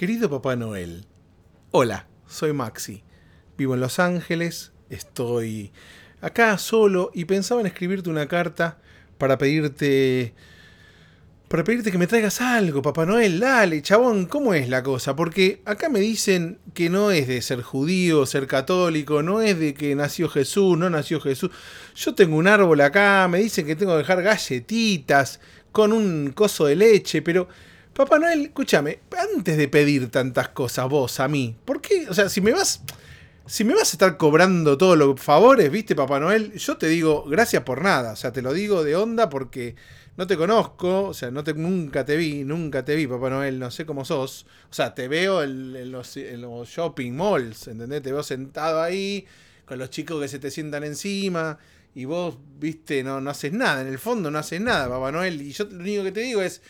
Querido Papá Noel, hola, soy Maxi. Vivo en Los Ángeles, estoy acá solo y pensaba en escribirte una carta para pedirte para pedirte que me traigas algo, Papá Noel, dale, chabón, ¿cómo es la cosa? Porque acá me dicen que no es de ser judío, ser católico, no es de que nació Jesús, no nació Jesús. Yo tengo un árbol acá, me dicen que tengo que dejar galletitas con un coso de leche, pero Papá Noel, escúchame, antes de pedir tantas cosas vos a mí, ¿por qué? O sea, si me vas. Si me vas a estar cobrando todos los favores, viste, Papá Noel, yo te digo gracias por nada. O sea, te lo digo de onda porque no te conozco, o sea, no te, nunca te vi, nunca te vi, Papá Noel, no sé cómo sos. O sea, te veo en, los, shopping malls, ¿entendés? Te veo sentado ahí con los chicos que se te sientan encima y vos, viste, no, no haces nada. En el fondo no haces nada, Papá Noel. Y yo lo único que te digo es,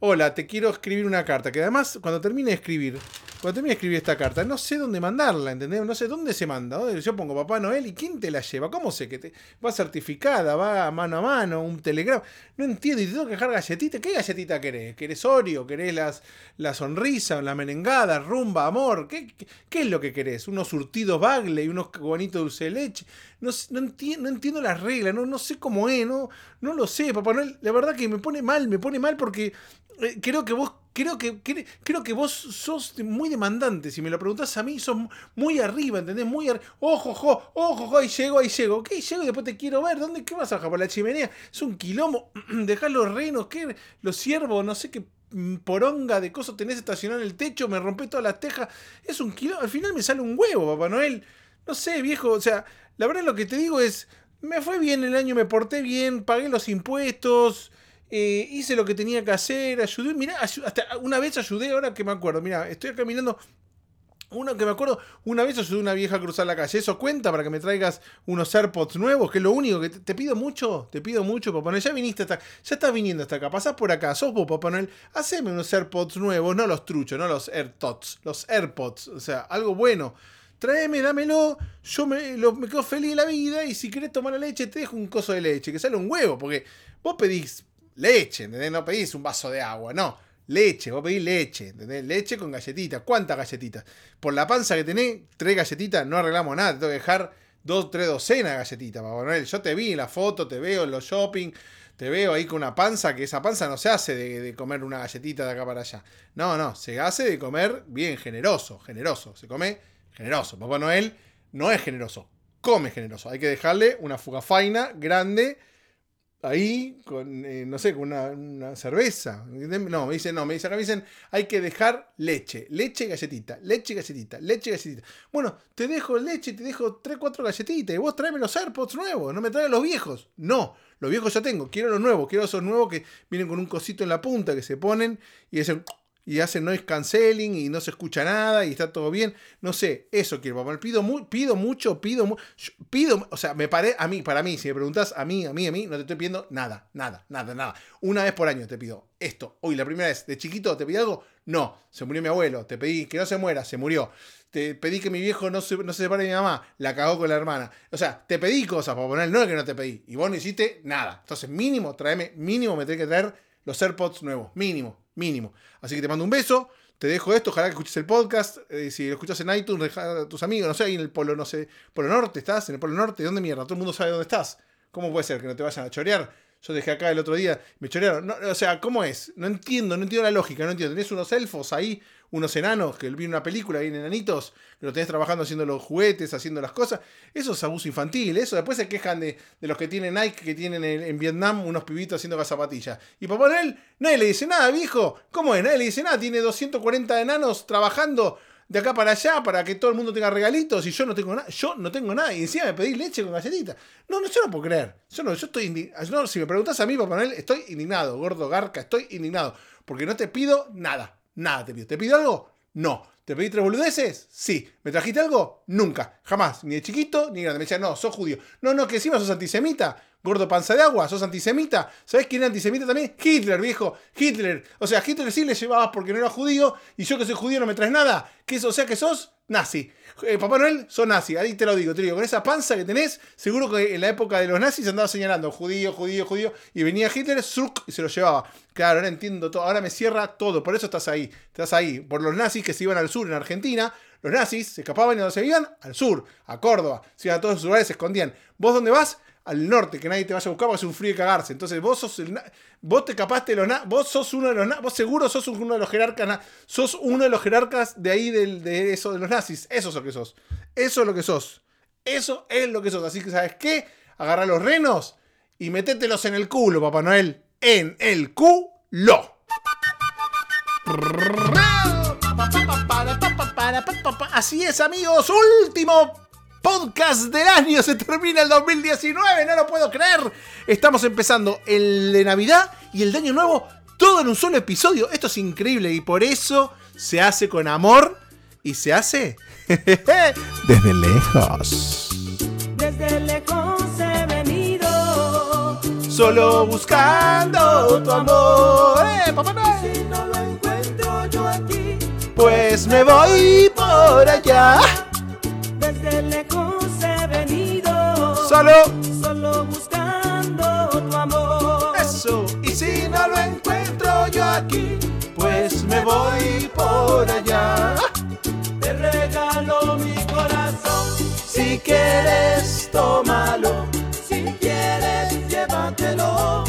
hola, te quiero escribir una carta. Que además, cuando termine de escribir, cuando termine de escribir esta carta, no sé dónde mandarla, ¿entendés? No sé dónde se manda. Yo pongo Papá Noel y ¿quién te la lleva? ¿Cómo sé que te va certificada? ¿Va mano a mano? ¿Un telegrama? No entiendo. Y te tengo que dejar galletita. ¿Qué galletita querés? ¿Querés Oreo? ¿Querés las, la sonrisa? ¿La merengada? ¿Rumba? ¿Amor? ¿Qué, qué, es lo que querés? ¿Unos surtidos Bagley? ¿Unos bonitos dulce de leche? No, no, entiendo, no entiendo las reglas. No, no sé cómo es. No, no lo sé, Papá Noel. La verdad que me pone mal. Me pone mal porque eh, creo que vos creo que, creo que vos sos muy demandante. Si me lo preguntás a mí, sos muy arriba, ¿entendés? Muy arriba. Ojo, ojo, ojo, ojo, ahí llego, ahí llego. Ok, llego y después te quiero ver. ¿Dónde? ¿Qué vas a bajar por la chimenea? Es un quilombo. Dejar los renos, ¿qué? Los ciervos, no sé qué poronga de cosas tenés estacionado en el techo, me rompé todas las tejas. Es un quilombo. Al final me sale un huevo, Papá Noel. No sé, viejo. O sea, la verdad lo que te digo es. Me fue bien el año, me porté bien, pagué los impuestos. Eh, hice lo que tenía que hacer, ayudé, mirá, hasta una vez ayudé, ahora que me acuerdo, mira, estoy caminando, uno que me acuerdo, una vez ayudé a una vieja a cruzar la calle, eso cuenta para que me traigas unos AirPods nuevos, que es lo único que te, pido mucho, te pido mucho, Papá Noel, ya viniste hasta, ya estás viniendo hasta acá, pasás por acá, sos vos, Papá Noel, haceme unos AirPods nuevos, no los truchos, no los AirTots, los AirPods, o sea, algo bueno. Tráeme, dámelo, yo me, me quedo feliz de la vida y si querés tomar la leche te dejo un coso de leche, que sale un huevo, porque vos pedís leche, ¿entendés? No pedís un vaso de agua, no. Leche, vos pedís leche, ¿entendés? Leche con galletitas. ¿Cuántas galletitas? Por la panza que tenés, tres galletitas, no arreglamos nada. Te tengo que dejar dos, tres docenas de galletitas, Papá Yo te vi en la foto, te veo en los shopping, te veo ahí con una panza, que esa panza no se hace de, de, comer una galletita de acá para allá. No, no, se hace de comer bien generoso, generoso. Se come generoso. Papá Noel no es generoso, come generoso. Hay que dejarle una fugafaina grande ahí con, eh, no sé, con una, cerveza. No, me dicen, no, me dicen, me dicen, hay que dejar leche, leche, galletita, leche, galletita, leche, galletita. Bueno, te dejo leche, te dejo 3, 4 galletitas y vos tráeme los AirPods nuevos, no me traigas los viejos. No, los viejos ya tengo, quiero los nuevos, quiero esos nuevos que vienen con un cosito en la punta que se ponen y dicen y hacen noise canceling y no se escucha nada y está todo bien. No sé, eso quiero, papá. Pido, pido mucho, pido, pido, o sea, me paré a mí, para mí, si me preguntas a mí, a mí, a mí, no te estoy pidiendo nada, nada, nada, nada. Una vez por año te pido esto. Hoy, la primera vez, de chiquito, ¿te pedí algo? No, se murió mi abuelo. Te pedí que no se muera, se murió. Te pedí que mi viejo no se, no se separe de mi mamá, la cagó con la hermana. O sea, te pedí cosas para poner, no es que no te pedí. Y vos no hiciste nada. Entonces, mínimo, tráeme, mínimo me tenés que traer los AirPods nuevos, mínimo mínimo. Así que te mando un beso, te dejo esto, ojalá que escuches el podcast. Eh, si lo escuchas en iTunes, deja a tus amigos, no sé, ahí en el Polo, no sé, Polo Norte estás, en el Polo Norte, ¿dónde mierda? Todo el mundo sabe dónde estás. ¿Cómo puede ser que no te vayan a chorear? Yo dejé acá el otro día, me chorearon. o sea, ¿cómo es? No entiendo, no entiendo la lógica, no entiendo. Tenés unos elfos ahí unos enanos, que vi una película, en enanitos, que lo tenés trabajando haciendo los juguetes, haciendo las cosas. Eso es abuso infantil, eso. Después se quejan de, los que tienen Nike, que tienen en, Vietnam unos pibitos haciendo zapatillas. Y papá Noel, nadie le dice nada, viejo. ¿Cómo es? Nadie le dice nada. Tiene 240 enanos trabajando de acá para allá para que todo el mundo tenga regalitos y yo no tengo nada. Yo no tengo nada. Y encima me pedí leche con galletita. No, no, yo no puedo creer. Yo no, yo estoy indignado. si me preguntas a mí, Papá Noel, estoy indignado, gordo garca, estoy indignado. Porque no te pido nada. Nada te pido. ¿Te pido algo? No. ¿Te pedí tres boludeces? Sí. ¿Me trajiste algo? Nunca. Jamás. Ni de chiquito ni de grande. Me decían, no, sos judío. No, no, que encima sos antisemita. Gordo panza de agua, sos antisemita. ¿Sabés quién era antisemita también? Hitler, viejo. Hitler. O sea, Hitler sí le llevabas porque no era judío y yo que soy judío no me traes nada. ¿Qué, o sea que sos nazi. Eh, Papá Noel, sos nazi, ahí te lo digo, te digo, con esa panza que tenés, seguro que en la época de los nazis andaba señalando judío, judío, judío, y venía Hitler, surk, y se lo llevaba. Claro, ahora entiendo todo, ahora me cierra todo, por eso estás ahí, estás ahí, por los nazis que se iban al sur en Argentina, los nazis se escapaban y no se iban al sur, a Córdoba, se iban a todos esos lugares, se escondían. ¿Vos dónde vas? Al norte, que nadie te vaya a buscar porque es un frío de cagarse. Entonces vos sos el vos te capaste los vos sos uno de los vos seguro sos uno de los jerarcas, sos uno de los jerarcas de ahí de eso de los nazis. Eso es lo que sos. Eso es lo que sos. Eso es lo que sos. Así que, ¿sabes qué? Agarra los renos y metételos en el culo, Papá Noel. En el culo. Así es, amigos. Último podcast del año. Se termina el 2019. No lo puedo creer. Estamos empezando el de Navidad y el de Año Nuevo. Todo en un solo episodio. Esto es increíble y por eso se hace con amor y se hace desde lejos. Desde lejos he venido. Solo buscando tu amor. ¡Eh, papá Noel! Si no lo encuentro yo aquí. Pues me voy por allá. Solo Solo buscando tu amor. eso. Y si no lo encuentro yo aquí, pues me voy por allá. Te regalo mi corazón. Si quieres, tómalo. Si quieres, llévatelo.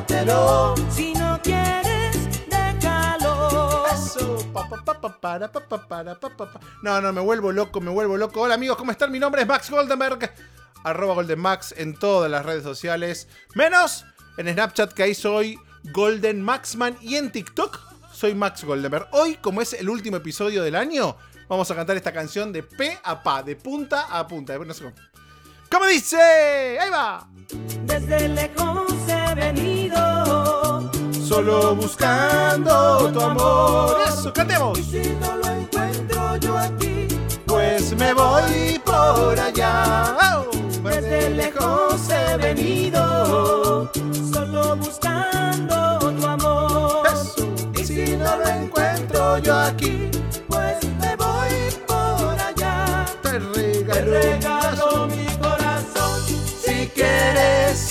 Llévatelo. Si no quieres, déjalo. Eso. Pa, pa, pa, para. No, no, me vuelvo loco, me vuelvo loco. Hola amigos, ¿cómo están? Mi nombre es Max Goldenberg. Arroba GoldenMax en todas las redes sociales. Menos en Snapchat que ahí soy Golden Maxman. Y en TikTok soy Max Goldenberg. Hoy, como es el último episodio del año, vamos a cantar esta canción de pe a pa, de punta a punta. No sé cómo. ¿Cómo dice? Ahí va. Desde lejos he venido. Solo buscando tu amor. Eso, cantemos. Y si no lo encuentro yo aquí, Pues me voy por allá. ¡Oh! desde lejos he venido. Solo buscando tu amor. Eso. Y si no lo encuentro yo aquí,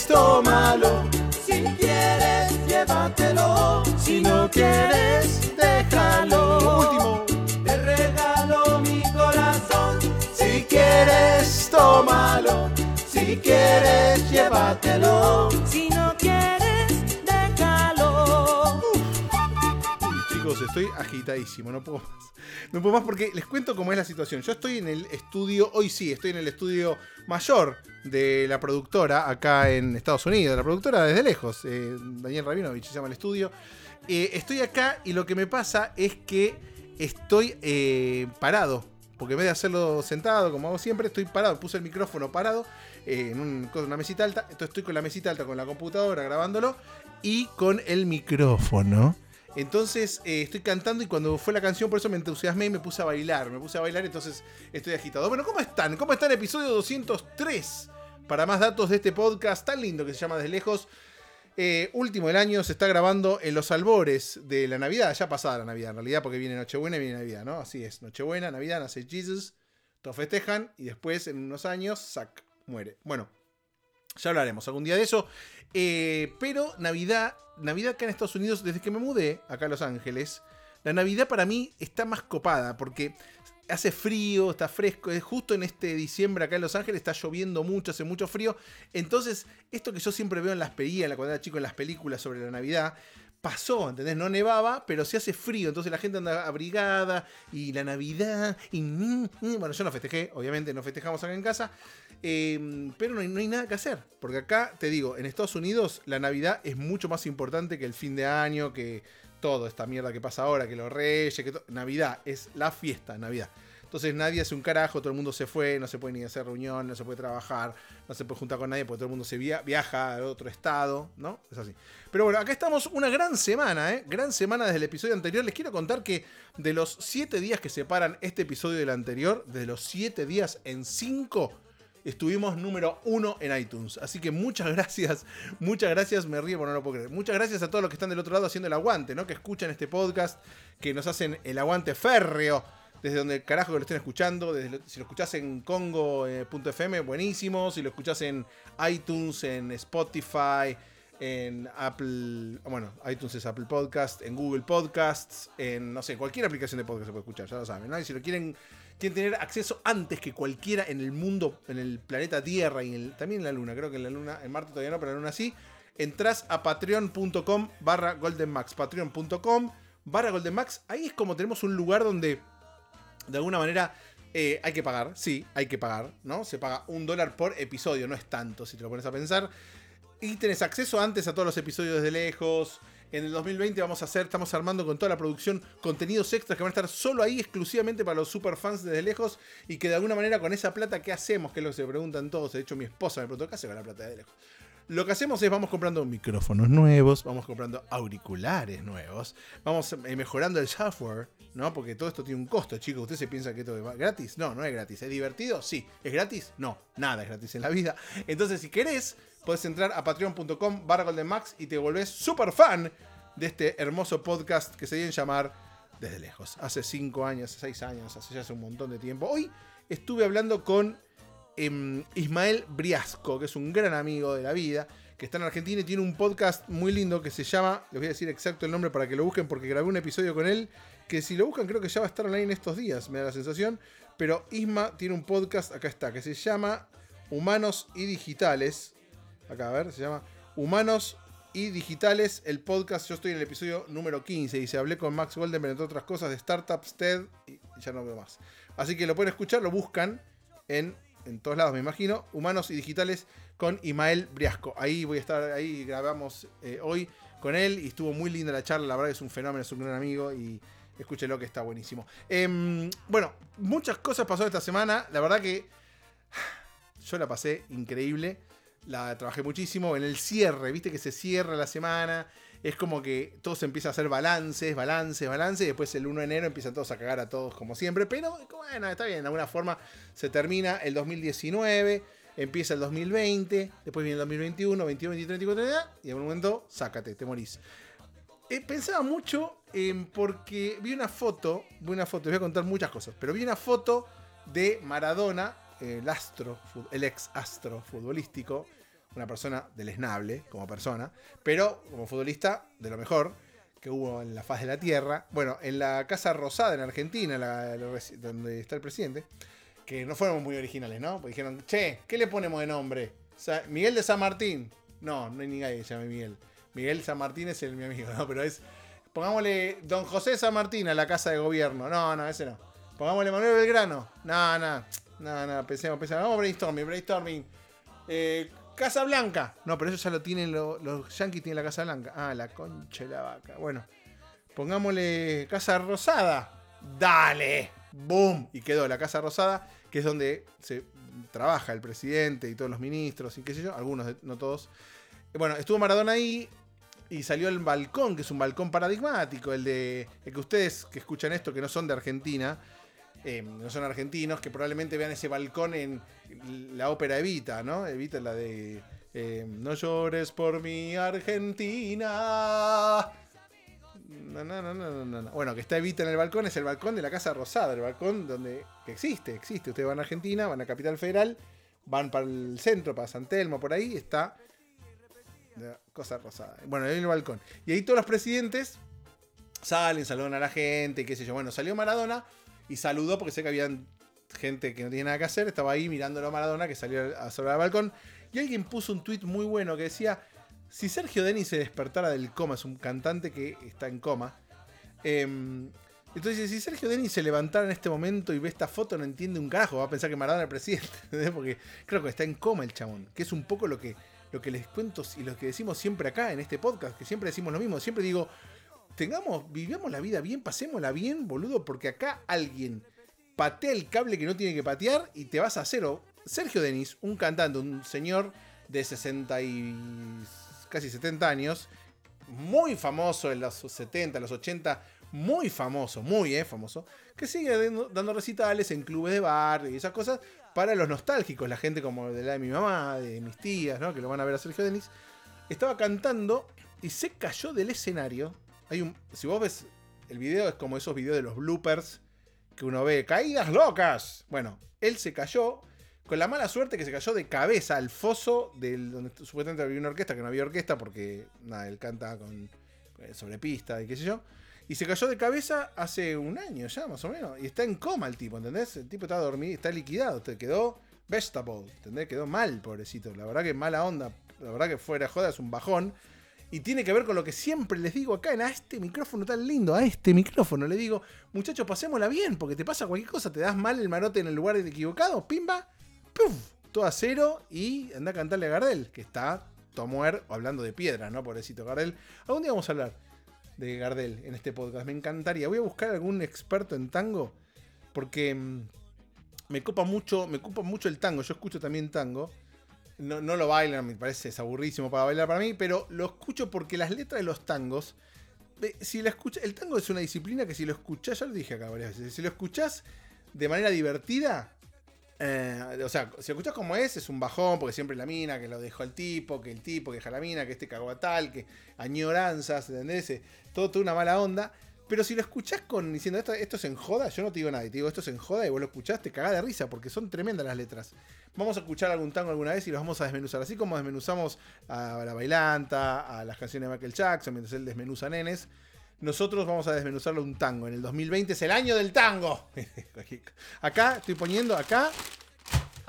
tómalo. Si quieres, llévatelo. Si no quieres, déjalo. Último. Te regalo mi corazón. Si quieres, tómalo. Si quieres, llévatelo. Si no Estoy agitadísimo, no puedo más. No puedo más porque les cuento cómo es la situación. Yo estoy en el estudio, hoy sí, estoy en el estudio mayor de la productora acá en Estados Unidos. La productora desde lejos, eh, Daniel Rabinovich se llama el estudio. Eh, estoy acá y lo que me pasa es que estoy eh, parado. Porque en vez de hacerlo sentado, como hago siempre, estoy parado. Puse el micrófono parado en una mesita alta. Entonces estoy con la mesita alta, con la computadora grabándolo y con el micrófono. Entonces eh, estoy cantando y cuando fue la canción, por eso me entusiasmé y me puse a bailar. Me puse a bailar, entonces estoy agitado. Bueno, ¿cómo están? ¿Cómo está el episodio 203? Para más datos de este podcast tan lindo que se llama Desde Lejos. Eh, último del año se está grabando en los albores de la Navidad, ya pasada la Navidad en realidad, porque viene Nochebuena y viene Navidad, ¿no? Así es, Nochebuena, Navidad, nace Jesus, todos festejan y después en unos años, sac, muere. Bueno, ya hablaremos algún día de eso. Eh, pero Navidad, Navidad acá en Estados Unidos, desde que me mudé acá a Los Ángeles, la Navidad para mí está más copada porque hace frío, está fresco. Es justo en este diciembre acá en Los Ángeles está lloviendo mucho, hace mucho frío. Entonces, esto que yo siempre veo en las películas, cuando era chico en las películas sobre la Navidad, pasó, ¿entendés? No nevaba, pero se hace frío, entonces la gente anda abrigada y la Navidad y mm, mm. bueno, yo no festejé, obviamente no festejamos acá en casa, eh, pero no hay, no hay nada que hacer, porque acá te digo, en Estados Unidos la Navidad es mucho más importante que el fin de año, que todo esta mierda que pasa ahora, que los reyes, que Navidad es la fiesta, Navidad. Entonces nadie hace un carajo, todo el mundo se fue, no se puede ni hacer reunión, no se puede trabajar, no se puede juntar con nadie porque todo el mundo se via- viaja a otro estado, ¿no? Es así. Pero bueno, acá estamos una gran semana, ¿eh? Gran semana desde el episodio anterior. Les quiero contar que de los 7 días que separan este episodio del anterior, de los 7 días en 5 estuvimos número uno en iTunes. Así que muchas gracias, muchas gracias, me río porque no lo puedo creer. Muchas gracias a todos los que están del otro lado haciendo el aguante, ¿no? Que escuchan este podcast, que nos hacen el aguante férreo desde donde carajo que lo estén escuchando. Si lo escuchás en Congo.fm, buenísimo. Si lo escuchás en iTunes, en Spotify, en Apple. Bueno, iTunes es Apple Podcast, en Google Podcasts, en no sé, cualquier aplicación de podcast se puede escuchar, ya lo saben, ¿no? Y si lo quieren, quieren tener acceso antes que cualquiera en el mundo, en el planeta Tierra y en el- también en la Luna, creo que en la Luna, en Marte todavía no, pero en la Luna sí. Entrás a patreon.com barra goldenmax. Patreon.com barra goldenmax. Ahí es como tenemos un lugar donde de alguna manera eh, hay que pagar, sí, hay que pagar, ¿no? Se paga un dólar por episodio, no es tanto si te lo pones a pensar. Y tenés acceso antes a todos los episodios desde lejos. En el 2020 vamos a hacer, estamos armando con toda la producción contenidos extras que van a estar solo ahí exclusivamente para los superfans desde lejos. Y que de alguna manera con esa plata, ¿qué hacemos? Que es lo que se preguntan todos. De hecho, mi esposa me preguntó, ¿qué hace con la plata de lejos? Lo que hacemos es vamos comprando micrófonos nuevos, vamos comprando auriculares nuevos, vamos eh, mejorando el software, ¿no? Porque todo esto tiene un costo, chicos. ¿Usted se piensa que esto es gratis? No, no es gratis. ¿Es divertido? Sí. ¿Es gratis? No, nada es gratis en la vida. Entonces, si querés, podés entrar a patreon.com barra goldenmax y te volvés super fan de este hermoso podcast que se deben llamar Desde Lejos. Hace 5 años, 6 años, hace ya hace un montón de tiempo. Hoy estuve hablando con em, Ismael Briasco, que es un gran amigo de la vida, que está en Argentina y tiene un podcast muy lindo que se llama, les voy a decir exacto el nombre para que lo busquen, porque grabé un episodio con él, que si lo buscan creo que ya va a estar online estos días, me da la sensación, pero Isma tiene un podcast, acá está, que se llama Humanos y Digitales, acá a ver, se llama Humanos y Digitales, el podcast, yo estoy en el episodio número 15 y se hablé con Max Goldenberg, entre otras cosas, de startups, TED, y ya no veo más. Así que lo pueden escuchar, lo buscan en, en todos lados, me imagino, Humanos y Digitales con Imael Briasco. Ahí voy a estar, ahí grabamos eh, hoy con él y estuvo muy linda la charla, la verdad es un fenómeno, es un gran amigo y escúchelo que está buenísimo. Em, bueno, muchas cosas pasaron esta semana, la verdad que yo la pasé increíble. La trabajé muchísimo en el cierre, viste que se cierra la semana. Es como que todo se empieza a hacer balances, balances, balances. Y después el 1 de enero empiezan todos a cagar a todos como siempre. Pero bueno, está bien, de alguna forma se termina el 2019, empieza el 2020, después viene el 2021, 21, 23, 24, y en un momento, sácate, te morís. Eh, pensaba mucho porque vi una foto, vi una foto, les voy a contar muchas cosas, pero vi una foto de Maradona, el astro, el ex astro futbolístico, una persona deleznable como persona, pero como futbolista de lo mejor que hubo en la faz de la tierra. Bueno, en la Casa Rosada en Argentina, donde está el presidente, que no fueron muy originales, ¿no? Porque dijeron, che, ¿qué le ponemos de nombre? Miguel de San Martín. No, no hay ni nadie que se llame Miguel. Miguel San Martín es el mi amigo, ¿no? Pero es. Pongámosle Don José San Martín a la casa de gobierno. No, no, ese no. Pongámosle Manuel Belgrano. No, no. No, no, pensemos, pensemos. Vamos brainstorming, brainstorming. Eh, Casa Blanca. No, pero eso ya lo tienen lo- los Yankees, tienen la Casa Blanca. Ah, la concha la vaca. Bueno, pongámosle Casa Rosada. Dale. Boom. Y quedó la Casa Rosada, que es donde se trabaja el presidente y todos los ministros y qué sé yo. Algunos, no todos. Bueno, estuvo Maradona ahí y salió el balcón, que es un balcón paradigmático, el de el que ustedes que escuchan esto, que no son de Argentina, eh, no son argentinos, que probablemente vean ese balcón en la ópera Evita, ¿no? Evita la de eh, No llores por mi Argentina. No, no, no, no, no, no. Bueno, que está Evita en el balcón, es el balcón de la Casa Rosada, el balcón donde que existe, existe. Ustedes van a Argentina, van a Capital Federal, van para el centro, para San Telmo, por ahí, está la cosa rosada. Bueno, ahí en el balcón. Y ahí todos los presidentes salen, saludan a la gente, qué sé yo. Bueno, salió Maradona y saludó porque sé que habían gente que no tenía nada que hacer. Estaba ahí mirándolo a Maradona que salió a saludar al balcón. Y alguien puso un tweet muy bueno que decía: Si Sergio Denis se despertara del coma, es un cantante que está en coma. em, entonces, si Sergio Denis se levantara en este momento y ve esta foto, no entiende un carajo, va a pensar que Maradona es el presidente, ¿entendés? porque creo que está en coma el chabón, que es un poco lo que, lo que les cuento y lo que decimos siempre acá en este podcast, que siempre decimos lo mismo, siempre digo, tengamos, vivamos la vida bien, pasémosla bien, boludo, porque acá alguien patea el cable que no tiene que patear y te vas a cero. Sergio Denis, un cantante, un señor de 60 y casi 70 años, muy famoso en los 70, los 80, muy famoso, muy eh, famoso, que sigue dando, recitales en clubes de bar y esas cosas para los nostálgicos, la gente como de la de mi mamá, de mis tías, ¿no? Que lo van a ver a Sergio Denis. Estaba cantando y se cayó del escenario. Hay un. Si vos ves el video, es como esos videos de los bloopers que uno ve. ¡Caídas locas! Bueno, él se cayó. Con la mala suerte que se cayó de cabeza al foso del donde supuestamente había una orquesta, que no había orquesta porque nada, él canta con, eh, sobre pista y qué sé yo. Y se cayó de cabeza hace un año ya, más o menos. Y está en coma el tipo, ¿entendés? El tipo está dormido, está liquidado. Te quedó vegetable, ¿entendés? Quedó mal, pobrecito. La verdad que mala onda. La verdad que fuera joda, es un bajón. Y tiene que ver con lo que siempre les digo acá en a este micrófono tan lindo, a este micrófono. Le digo, muchachos, pasémosla bien, porque te pasa cualquier cosa, te das mal el marote en el lugar equivocado, pimba, puf, todo a cero y anda a cantarle a Gardel, que está Tomuer hablando de piedra, ¿no? Pobrecito Gardel. Algún día vamos a hablar de Gardel en este podcast, me encantaría. Voy a buscar algún experto en tango, porque mm, me copa mucho, me copa mucho el tango. Yo escucho también tango. No, no lo bailan, me parece es aburrísimo para bailar para mí, pero lo escucho porque las letras de los tangos. Si la escucha, el tango es una disciplina que si lo escuchás, ya lo dije acá varias veces, si lo escuchás de manera divertida, eh, o sea, si lo escuchás como es, es un bajón, porque siempre la mina, que lo dejó el tipo, que el tipo, que deja la mina, que este cagó a tal, que añoranzas, ¿entendés? Eh, Todo, una mala onda. Pero si lo escuchás con diciendo esto, esto es en joda, yo no te digo nada, te digo esto es en joda y vos lo escuchás, te de risa, porque son tremendas las letras. Vamos a escuchar algún tango alguna vez y los vamos a desmenuzar. Así como desmenuzamos a la bailanta, a las canciones de Michael Jackson, mientras él desmenuza nenes. Nosotros vamos a desmenuzarlo un tango. En el 2020 es el año del tango. acá estoy poniendo, acá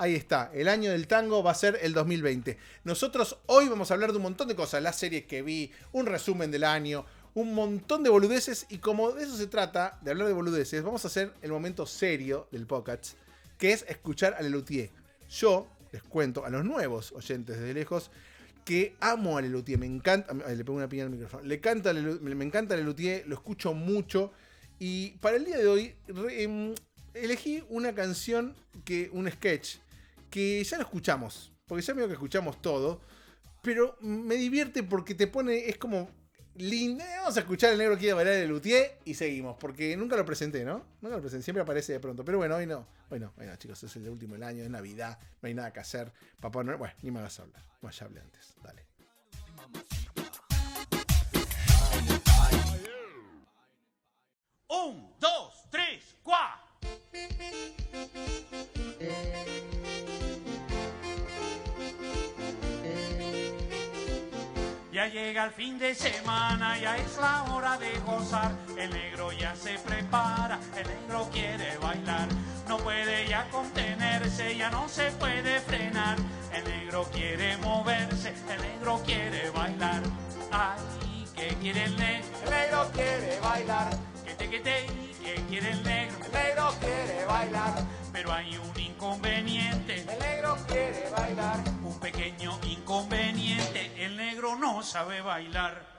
Ahí está, el año del tango va a ser el 2020. Nosotros hoy vamos a hablar de un montón de cosas, las series que vi, un resumen del año, un montón de boludeces y como de eso se trata, de hablar de boludeces, vamos a hacer el momento serio del podcast, que es escuchar a Lelutier. Yo les cuento a los nuevos oyentes desde lejos que amo a Lelutier, me encanta, ay, le pongo una piña al micrófono, le canta, me encanta Lelutier, lo escucho mucho y para el día de hoy em, elegí una canción que un sketch que ya lo escuchamos, porque ya veo que escuchamos todo, pero me divierte porque te pone, es como lindo. Vamos a escuchar el negro quiere bailar el luthier y seguimos, porque nunca lo presenté, ¿no? Nunca lo presenté, siempre aparece de pronto, pero bueno, hoy no, hoy no, hoy no, chicos, es el último del año, es Navidad, no hay nada que hacer, papá no, bueno, ni me hagas hablar, bueno, ya hablé antes, dale. Un, dos, tres, cuatro. Ya llega el fin de semana, ya es la hora de gozar. El negro ya se prepara, el negro quiere bailar. No puede ya contenerse, ya no se puede frenar. El negro quiere moverse, el negro quiere bailar. Ay, ¿qué quiere el negro? El negro quiere bailar, Que te, que te, que quiere el negro. el negro quiere bailar, Pero hay un inconveniente, el negro quiere bailar. un pequeño inconveniente. El negro no sabe bailar.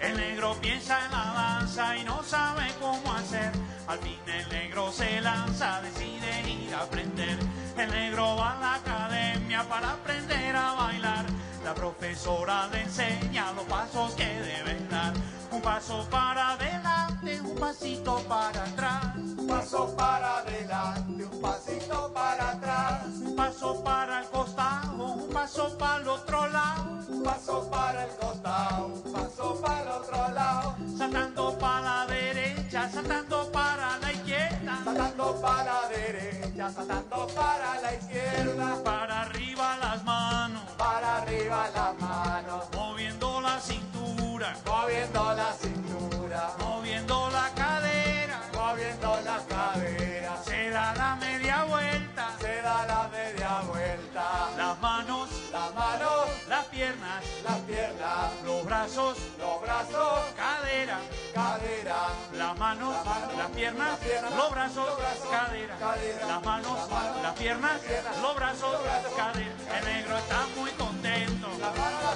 El negro piensa en la danza y no sabe cómo hacer. Al fin el negro se lanza, decide ir a aprender. El negro va a la academia para aprender a bailar. La profesora le enseña los pasos que deben dar. Un paso para adelante, un pasito para atrás. Un paso para adelante, un pasito para atrás, Un paso para el costado, un paso para el otro lado. un paso para el costado, un paso para el otro lado, Saltando para la derecha, saltando para la izquierda. saltando para la derecha, saltando para la izquierda, Para arriba las manos, para arriba las manos, moviendo la cintura, moviendo la cintura, moviendo la cadera. moviendo la cadera, Se da la media vuelta, se da la media vuelta, las manos, las manos, las piernas, las piernas, los brazos, los brazos, cadera. cadera, Las manos, Las manos, las piernas, las piernas, los brazos, los brazos, cadera. cadera. Las manos, Las manos, las piernas, piernas, los brazos, los brazos, cadera. El negro está muy contento.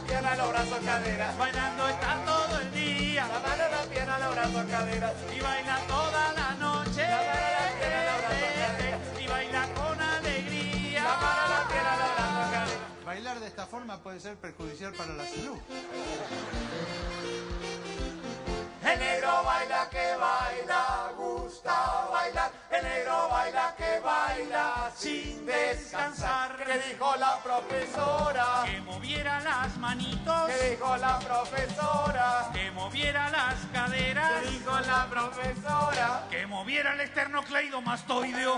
Pierna, los brazos, cadera, Bailando está todo el día la mano, la pierna, los brazos, cadera, y baila toda la noche. La mano, la pierna, los brazos, cadera. Y baila con alegría. la mano, la pierna, los brazos, cadera. Bailar de esta forma puede ser perjudicial para la salud. El negro baila que baila, gusta bailar. El negro baila que baila sin descansar. ¿Qué dijo la profesora? Que moviera las manitos, ¿Qué dijo la profesora? que moviera las caderas, ¿Qué dijo la profesora? que moviera el esternocleidomastoideo.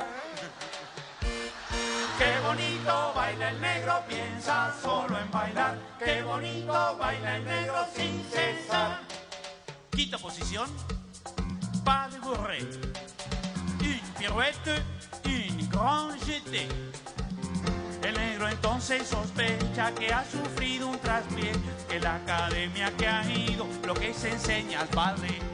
Qué bonito baila el negro, piensa solo en bailar. Qué bonito baila el negro sin cesar. Quinta posición, pas de bourrée. Une pirouette, une grande jetée. El negro entonces sospecha que ha sufrido un traspié, que la academia que ha ido lo que se enseña al padre.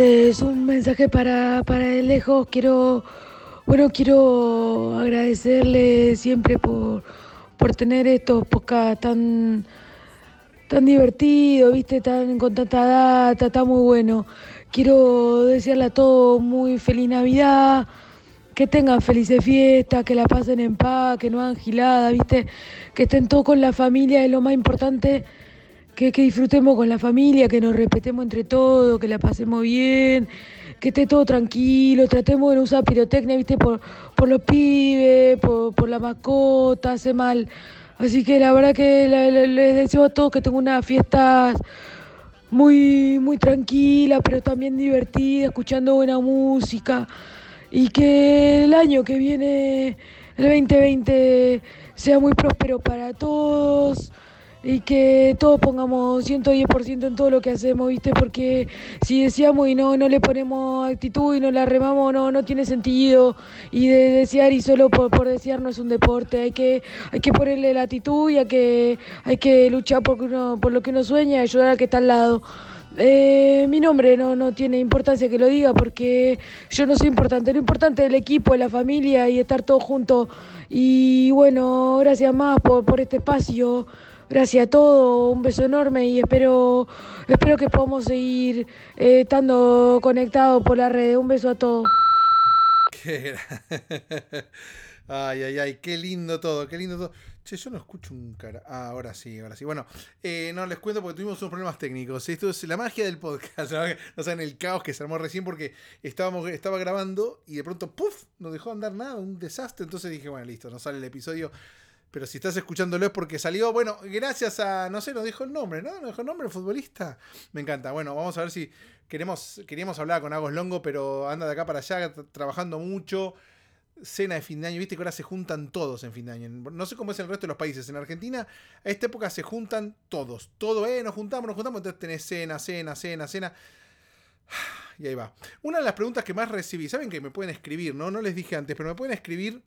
Este es un mensaje para, para de lejos. Quiero, bueno, quiero agradecerle siempre por, por tener estos podcasts tan, tan divertidos, viste, tan, con tanta data, está muy bueno. Quiero desearle a todos muy feliz Navidad, que tengan felices fiestas, que la pasen en paz, que no hagan gilada, viste, que estén todos con la familia, es lo más importante que, disfrutemos con la familia, que nos respetemos entre todos, que la pasemos bien, que esté todo tranquilo, tratemos de no usar pirotecnia, viste, por, por los pibes, por, por la mascota, hace mal. Así que la verdad que les deseo a todos que tengan unas fiestas muy, muy tranquilas, pero también divertidas, escuchando buena música. Y que el año que viene, el 2020, sea muy próspero para todos y que todos pongamos 110% en todo lo que hacemos, ¿viste? Porque si decíamos y no, no le ponemos actitud y no la remamos, no, no tiene sentido. Y de desear y solo por, por desear no es un deporte, hay que, hay que ponerle la actitud y hay que, hay que luchar por, uno, por lo que uno sueña y ayudar al que está al lado. Eh, mi nombre no, no tiene importancia que lo diga porque yo no soy importante, lo importante es el equipo, la familia y estar todos juntos. Y bueno, gracias más por, por este espacio. Gracias a todos, un beso enorme y espero, espero que podamos seguir eh, estando conectados por la red. Un beso a todos. Qué Ay, ay, ay, qué lindo todo, qué lindo todo. Che, yo no escucho un cara. Ah, ahora sí, ahora sí. Bueno, eh, no les cuento porque tuvimos unos problemas técnicos. Esto es la magia del podcast. ¿no? No saben el caos que se armó recién porque estábamos, estaba grabando y de pronto, ¡puf! No dejó andar nada, un desastre. Entonces dije, bueno, listo, no sale el episodio. Pero si estás escuchándolo es porque salió, bueno, gracias a, no sé, nos dijo el nombre, ¿no? Nos dijo el nombre, el futbolista. Me encanta. Bueno, vamos a ver si queremos, queríamos hablar con Agos Longo, pero anda de acá para allá tra- trabajando mucho. Cena de fin de año, viste que ahora se juntan todos en fin de año. No sé cómo es en el resto de los países. En Argentina, a esta época se juntan todos. Todo, eh, nos juntamos, nos juntamos. Entonces tenés cena, cena, cena, cena. Y ahí va. Una de las preguntas que más recibí, saben que me pueden escribir, ¿no? No les dije antes, pero me pueden escribir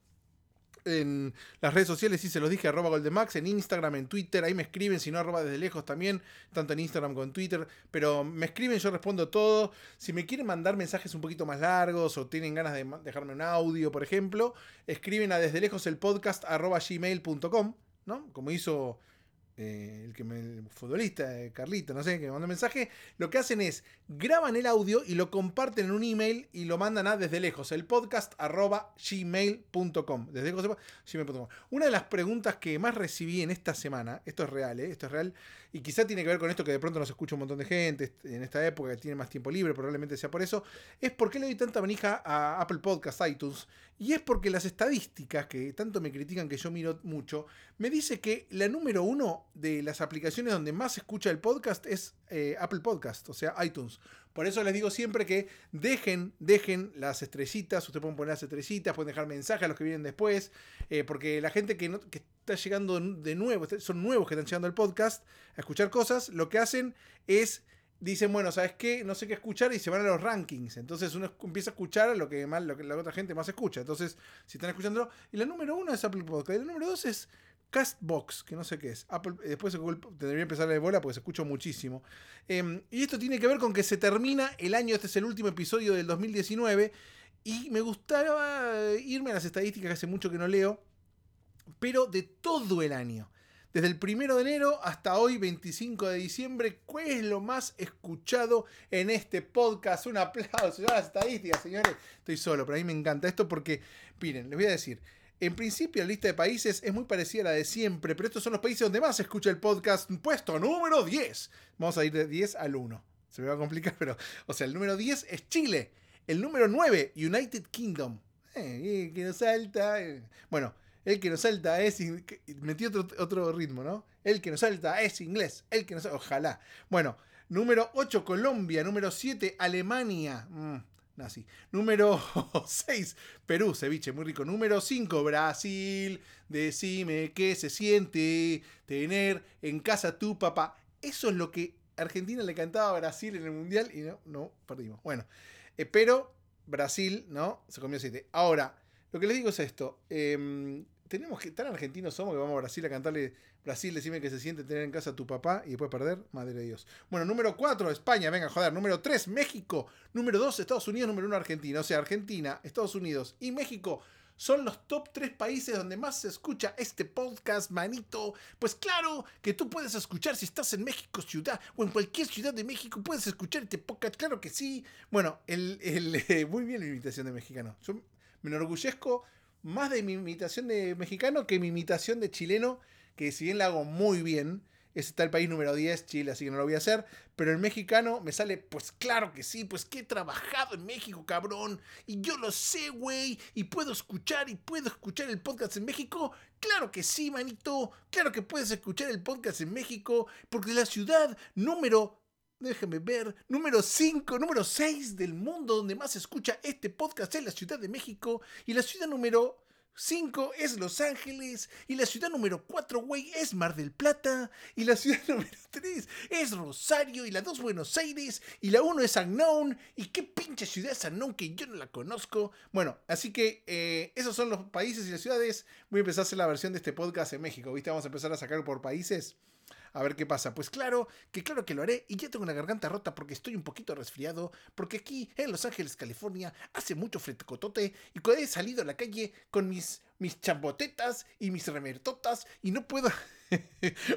en las redes sociales, sí se los dije, arroba Goldemax, en Instagram, en Twitter, ahí me escriben, si no arroba desde lejos también, tanto en Instagram como en Twitter, pero me escriben, yo respondo todo. Si me quieren mandar mensajes un poquito más largos o tienen ganas de dejarme un audio, por ejemplo, escriben a desde lejos el podcast arroba gmail.com, ¿no? Como hizo eh, el que me, el futbolista, eh, Carlito, no sé, que me mandó un mensaje, lo que hacen es graban el audio y lo comparten en un email y lo mandan a desde lejos, el podcast gmail.com. Desde lejos, gmail.com. Una de las preguntas que más recibí en esta semana, esto es real, ¿eh? esto es real, y quizá tiene que ver con esto que de pronto nos escucha un montón de gente en esta época que tiene más tiempo libre, probablemente sea por eso, es por qué le doy tanta manija a Apple Podcast, iTunes, y es porque las estadísticas que tanto me critican que yo miro mucho, me dice que la número uno de las aplicaciones donde más se escucha el podcast es eh, Apple Podcast, o sea, iTunes. Por eso les digo siempre que dejen, dejen las estrellitas, ustedes pueden poner las estrellitas, pueden dejar mensajes a los que vienen después, eh, porque la gente que, no- que está llegando de nuevo, son nuevos que están llegando al podcast a escuchar cosas, lo que hacen es dicen, bueno, ¿sabes qué? No sé qué escuchar y se van a los rankings. Entonces uno empieza a escuchar lo que, más, lo que la otra gente más escucha. Entonces, si están escuchando, y la número uno es Apple Podcast, y la número dos es Castbox, que no sé qué es. Apple, eh, después tendría que empezar de bola porque se escucha muchísimo. Em, y esto tiene que ver con que se termina el año, este es el último episodio del 2019. Y me gustaba irme a las estadísticas que hace mucho que no leo, pero de todo el año. Desde el primero de enero hasta hoy, 25 de diciembre, ¿cuál es lo más escuchado en este podcast? Un aplauso, las estadísticas, señores. Estoy solo, pero a mí me encanta esto porque, miren, les voy a decir. En principio, la lista de países es muy parecida a la de siempre, pero estos son los países donde más se escucha el podcast. Puesto número 10. Vamos a ir de 10 al 1. Se me va a complicar, pero. O sea, el número 10 es Chile. El número 9, United Kingdom. Eh, que nos salta. eh. Bueno, el que nos salta es. Metí otro, otro ritmo, ¿no? El que nos salta es inglés. El que nos Ojalá. Bueno, número 8, Colombia. Número 7, Alemania. Mm, nazi. Número 6, Perú, ceviche, muy rico. Número 5, Brasil. Decime qué se siente tener en casa tu papá. Eso es lo que Argentina le cantaba a Brasil en el Mundial y no, no perdimos. Bueno, eh, pero Brasil, ¿no? Se comió 7. Ahora, lo que les digo es esto. em, tenemos que, tan argentinos somos que vamos a Brasil a cantarle Brasil, decime que se siente tener en casa a tu papá y después perder. Madre de Dios. Bueno, número 4, España, venga, joder. Número 3, México. Número 2, Estados Unidos. Número 1, Argentina. O sea, Argentina, Estados Unidos y México son los top 3 países donde más se escucha este podcast, manito. Pues claro que tú puedes escuchar si estás en México ciudad o en cualquier ciudad de México, puedes escuchar este podcast, claro que sí. Bueno, el, el, muy bien la imitación de mexicano. Yo me enorgullezco más de mi imitación de mexicano que mi imitación de chileno, que si bien la hago muy bien, ese está el país número 10, Chile, así que no lo voy a hacer. Pero el mexicano me sale, pues claro que sí, pues que he trabajado en México, cabrón. Y yo lo sé, güey. Y puedo escuchar y puedo escuchar el podcast en México. Claro que sí, manito. Claro que puedes escuchar el podcast en México. Porque la ciudad número Déjame ver. Número 5, número 6 del mundo donde más se escucha este podcast es la Ciudad de México. Y la ciudad número 5 es Los Ángeles. Y la ciudad número 4, güey, es Mar del Plata. Y la ciudad número 3 es Rosario. Y la 2 Buenos Aires. Y la 1 es Unknown. ¿Y qué pinche ciudad es Unknown que yo no la conozco? Bueno, así que eh, esos son los países y las ciudades. Voy a empezar a hacer la versión de este podcast en México. ¿Viste? Vamos a empezar a sacar por países. A ver qué pasa. Pues claro, que claro que lo haré. Y ya tengo una garganta rota porque estoy un poquito resfriado. Porque aquí en Los Ángeles, California, hace mucho frescotote. Y cuando he salido a la calle con mis, mis chambotetas y mis remertotas. Y no puedo.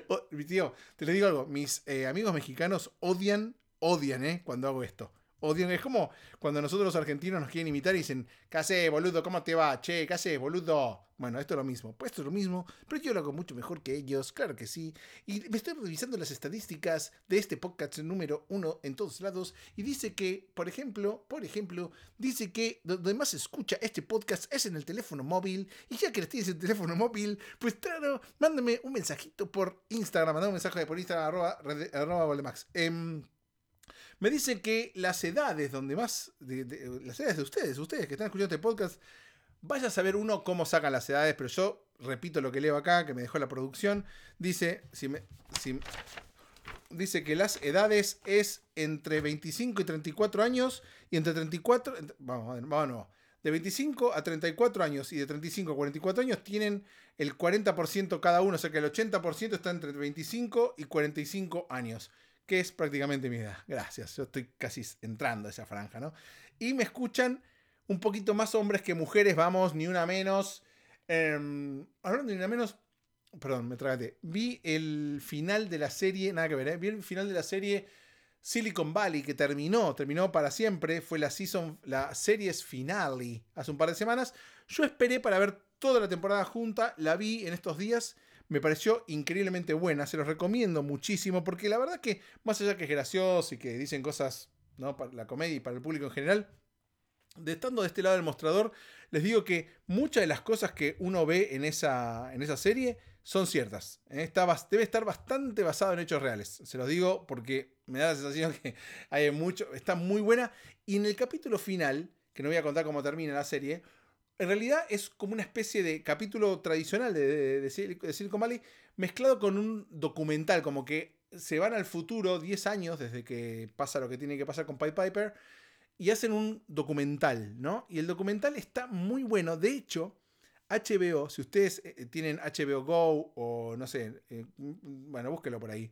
Oh, tío, te le digo algo. Mis eh, amigos mexicanos odian, odian, ¿eh? Cuando hago esto. Odian. Es como cuando nosotros los argentinos nos quieren imitar y dicen, ¿qué haces, boludo? ¿Cómo te va? Che, ¿qué haces, boludo? Bueno, esto es lo mismo. Pues esto es lo mismo, pero yo lo hago mucho mejor que ellos, claro que sí. Y me estoy revisando las estadísticas de este podcast número uno en todos lados y dice que, por ejemplo, por ejemplo, dice que donde más se escucha este podcast es en el teléfono móvil. Y ya que les tienes el teléfono móvil, pues claro, mándame un mensajito por Instagram, mandame un mensaje por Instagram, arroba, red- arroba Voldemax. Em, me dicen que las edades donde más. las edades de ustedes, ustedes que están escuchando este podcast, vaya a saber uno cómo sacan las edades, pero yo repito lo que leo acá, que me dejó la producción. Dice. Si me, si- dice que las edades es entre 25 y 34 años y entre 34. ent- Vamos, vamos. De 25 a 34 años y de 35 a 44 años tienen el 40% cada uno, o sea que el 80% está entre 25 y 45 años que es prácticamente mi edad. Gracias, yo estoy casi entrando a esa franja, ¿no? Y me escuchan un poquito más hombres que mujeres, vamos, ni una menos. Em, hablando ni una menos, perdón, me tragaste. Vi el final de la serie, nada que ver, ¿eh? vi el final de la serie Silicon Valley que terminó, terminó para siempre, fue la season, la series finale hace un par de semanas. Yo esperé para ver toda la temporada junta, la vi en estos días, me pareció increíblemente buena, se los recomiendo muchísimo porque la verdad que más allá que es gracioso y que dicen cosas, ¿no? Para la comedia y para el público en general, de estando de este lado del mostrador, les digo que muchas de las cosas que uno ve en esa, en esa serie son ciertas. ¿eh? Está debe estar bastante basado en hechos reales. Se los digo porque me da la sensación que hay mucho. Está muy buena. Y en el capítulo final, que no voy a contar cómo termina la serie, en realidad es como una especie de capítulo tradicional de, de- de de Silicon Valley mezclado con un documental, como que se van al futuro 10 años desde que pasa lo que tiene que pasar con Pied Piper y hacen un documental, ¿no? Y el documental está muy bueno. De hecho, HBO, si ustedes eh, tienen HBO Go o no sé, eh, bueno, búsquelo por ahí.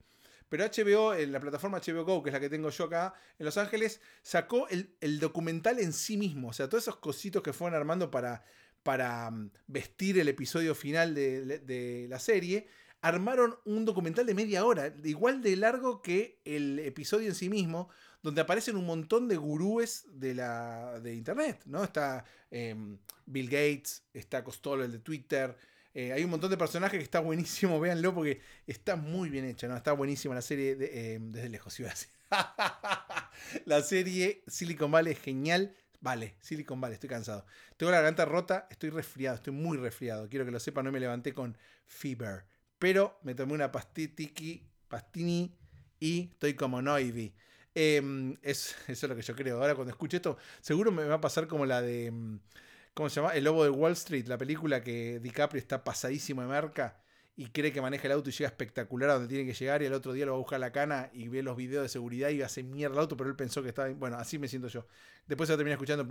Pero HBO, en la plataforma HBO Go, que es la que tengo yo acá en Los Ángeles, sacó el, documental en sí mismo. O sea, todos esos cositos que fueron armando para, mm, vestir el episodio final de, la serie, armaron un documental de media hora, igual de largo que el episodio en sí mismo, donde aparecen un montón de gurúes de, la, de Internet, ¿no? Está em, Bill Gates, está Costolo, el de Twitter, eh, hay un montón de personajes que está buenísimo, véanlo porque está muy bien hecha, ¿no? Está buenísima la serie em, desde lejos, iba a decir. la serie Silicon Valley es genial. Vale, Silicon Valley, estoy cansado. Tengo la garganta rota, estoy resfriado, estoy muy resfriado. Quiero que lo sepan, no me levanté con fever pero me tomé una pastitiki, pastini y estoy como Noivi. Em, es, eso es lo que yo creo. Ahora cuando escuche esto, seguro me va a pasar como la de... ¿Cómo se llama? El Lobo de Wall Street, la película que DiCaprio está pasadísimo de marca y cree que maneja el auto y llega espectacular a donde tiene que llegar y el otro día lo va a buscar la cana y ve los videos de seguridad y hace mierda el auto, pero él pensó que estaba... Bueno, así me siento yo. Después se va a terminar escuchando...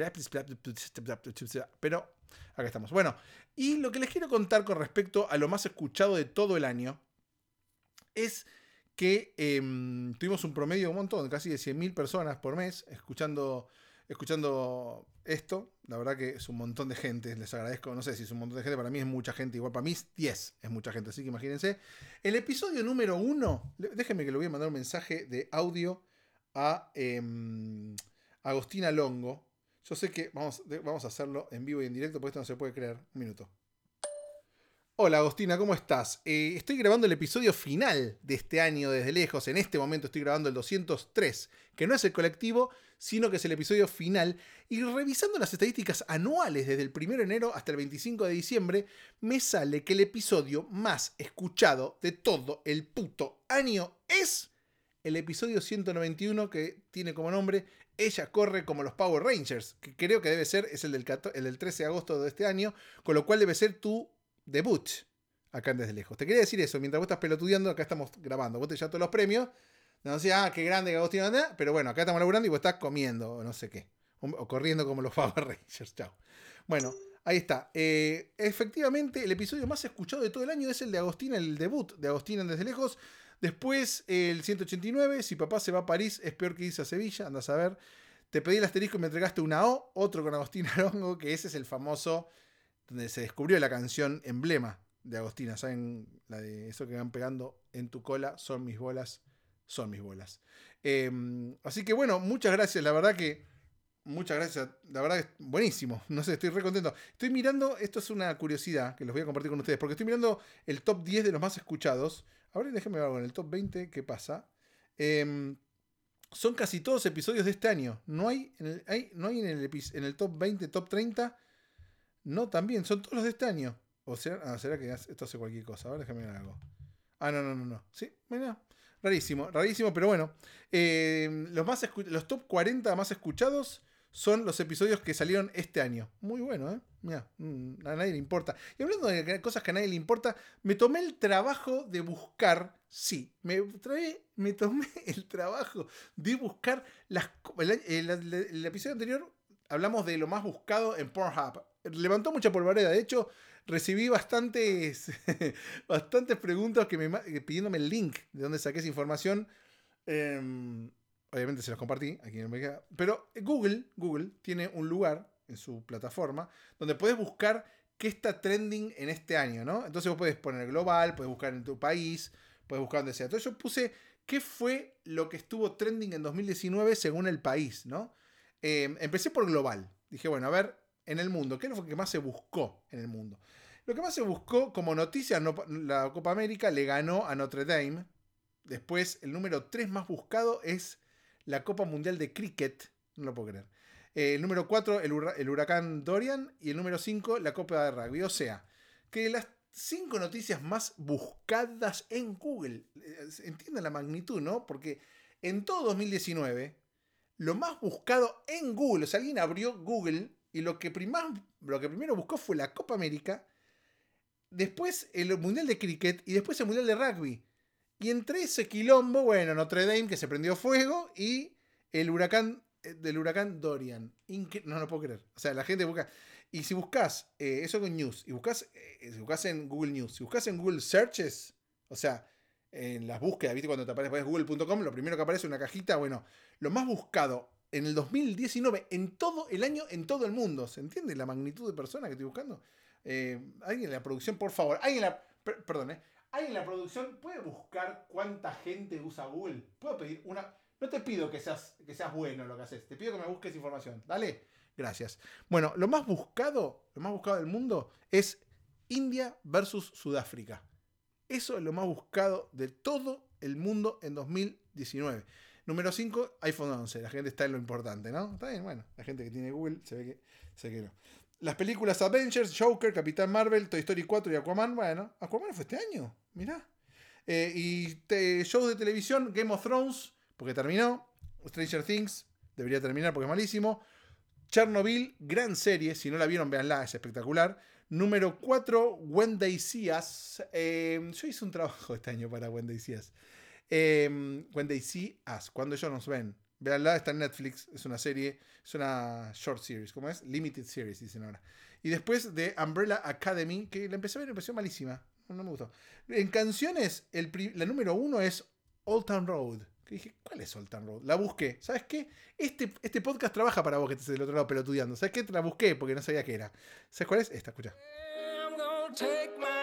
Pero acá estamos. Bueno, y lo que les quiero contar con respecto a lo más escuchado de todo el año es que em, tuvimos un promedio de un montón, casi de 100.000 personas por mes escuchando escuchando esto. La verdad que es un montón de gente, les agradezco. No sé si es un montón de gente, para mí es mucha gente. Igual para mí 10 es mucha gente, así que imagínense. El episodio número 1, déjenme que le voy a mandar un mensaje de audio a em, Agostina Longo. Yo sé que vamos, vamos a hacerlo en vivo y en directo, porque esto no se puede creer. Un minuto. Hola Agostina, ¿cómo estás? Eh, estoy grabando el episodio final de este año desde lejos. En este momento estoy grabando el 203, que no es el colectivo, sino que es el episodio final. Y revisando las estadísticas anuales desde el 1 de enero hasta el 25 de diciembre, me sale que el episodio más escuchado de todo el puto año es el episodio 191 que tiene como nombre Ella corre como los Power Rangers, que creo que debe ser, es el del, el del 13 de agosto de este año, con lo cual debe ser tu debut acá en Desde Lejos. Te quería decir eso, mientras vos estás pelotudeando, acá estamos grabando. Vos te ya todos los premios. No sé, ah, qué grande que Agustín anda, pero bueno, acá estamos laburando y vos estás comiendo, o no sé qué. O corriendo como los Power Rangers. Chao. Bueno, ahí está. Eh, efectivamente, el episodio más escuchado de todo el año es el de Agostina, el debut de Agostina Desde Lejos. Después, el 189, si papá se va a París, es peor que irse a Sevilla, andas a ver. Te pedí el asterisco y me entregaste una O, otro con Agostina Arongo, que ese es el famoso donde se descubrió la canción emblema de Agostina. ¿Saben? La de eso que van pegando en tu cola, son mis bolas, son mis bolas. Em, así que bueno, muchas gracias. La verdad que. Muchas gracias. La verdad que es buenísimo. No sé, estoy re contento. Estoy mirando, esto es una curiosidad que los voy a compartir con ustedes, porque estoy mirando el top 10 de los más escuchados. Ahora déjenme ver algo en el top 20, ¿qué pasa? Em, son casi todos episodios de este año. No hay, en el, no hay en, el, en el top 20, top 30 no, también, son todos los de este año. O sea, ah, será que esto hace cualquier cosa. A ver, déjame ver algo. Ah, no, no, no, no. Sí, mira. Rarísimo, rarísimo, pero bueno. Eh, los, más los top 40 más escuchados son los episodios que salieron este año. Muy bueno, ¿eh? Mira, mm, a nadie le importa. Y hablando de cosas que a nadie le importa, me tomé el trabajo de buscar, sí, me, trae, me tomé el trabajo de buscar las... el episodio anterior hablamos de lo más buscado en Pornhub levantó mucha polvareda. De hecho, recibí bastantes, bastantes preguntas que me, pidiéndome el link de dónde saqué esa información. Em, obviamente se los compartí aquí en el Pero Google, Google tiene un lugar en su plataforma donde puedes buscar qué está trending en este año, ¿no? Entonces vos puedes poner global, puedes buscar en tu país, puedes buscar donde sea. Entonces yo puse qué fue lo que estuvo trending en 2019 según el país, ¿no? Em, empecé por global. Dije, bueno, a ver, en el mundo. ¿Qué es lo que más se buscó en el mundo? Lo que más se buscó como noticia, la Copa América le ganó a Notre Dame. Después, el número 3 más buscado es la Copa Mundial de Cricket. No lo puedo creer. Eh, el número 4, el, huracán Dorian. Y el número 5, la Copa de Rugby. O sea, que las 5 noticias más buscadas en Google. Eh, entiendan la magnitud, ¿no? Porque en todo 2019, lo más buscado en Google, o sea, alguien abrió Google y lo que, lo que primero buscó fue la Copa América, después el Mundial de Cricket y después el Mundial de Rugby. Y entre ese quilombo, bueno, Notre Dame que se prendió fuego y el huracán eh, del huracán Dorian. no lo puedo creer. O sea, la gente busca. Y si buscas eh, eso con news, y buscas, eh, si buscas en Google News, si buscas en Google Searches, o sea, en las búsquedas, ¿viste? Cuando te aparece google.com, lo primero que aparece es una cajita, bueno, lo más buscado en el 2019, en todo el año, en todo el mundo. ¿Se entiende la magnitud de personas que estoy buscando? Eh, alguien en la producción, por favor, alguien en la... per- perdón, ¿eh? ¿Alguien en la producción puede buscar cuánta gente usa Google? ¿Puedo pedir una...? No te pido que seas, que seas bueno en lo que haces, te pido que me busques información. Dale, gracias. Bueno, lo más buscado, lo más buscado del mundo es India versus Sudáfrica. Eso es lo más buscado de todo el mundo en 2019. Número 5, iPhone 11. La gente está en lo importante, ¿no? Está bien, bueno. La gente que tiene Google se ve que, se ve no. Las películas Avengers, Joker, Capitán Marvel, Toy Story 4 y Aquaman. Bueno, Aquaman fue este año. Mirá. Eh, y shows de televisión, Game of Thrones, porque terminó. Stranger Things, debería terminar porque es malísimo. Chernobyl, gran serie. Si no la vieron, véanla, es espectacular. Número 4, When They See Us. Eh, yo hice un trabajo este año para See Us. Eh, When They See Us, cuando ellos nos ven. Véanla, está en Netflix, es una serie, es una short series, ¿cómo es? Limited series, dicen ahora. Y después de Umbrella Academy, que la empecé a ver y me pareció malísima. No, me gustó. En canciones, la número uno es Old Town Road. Dije, ¿cuál es Old Town Road? La busqué. ¿Sabes qué? Este, este podcast trabaja para vos que estés del otro lado pelotudeando. ¿Sabes qué? La busqué porque no sabía qué era. ¿Sabes cuál es? Esta, escucha. My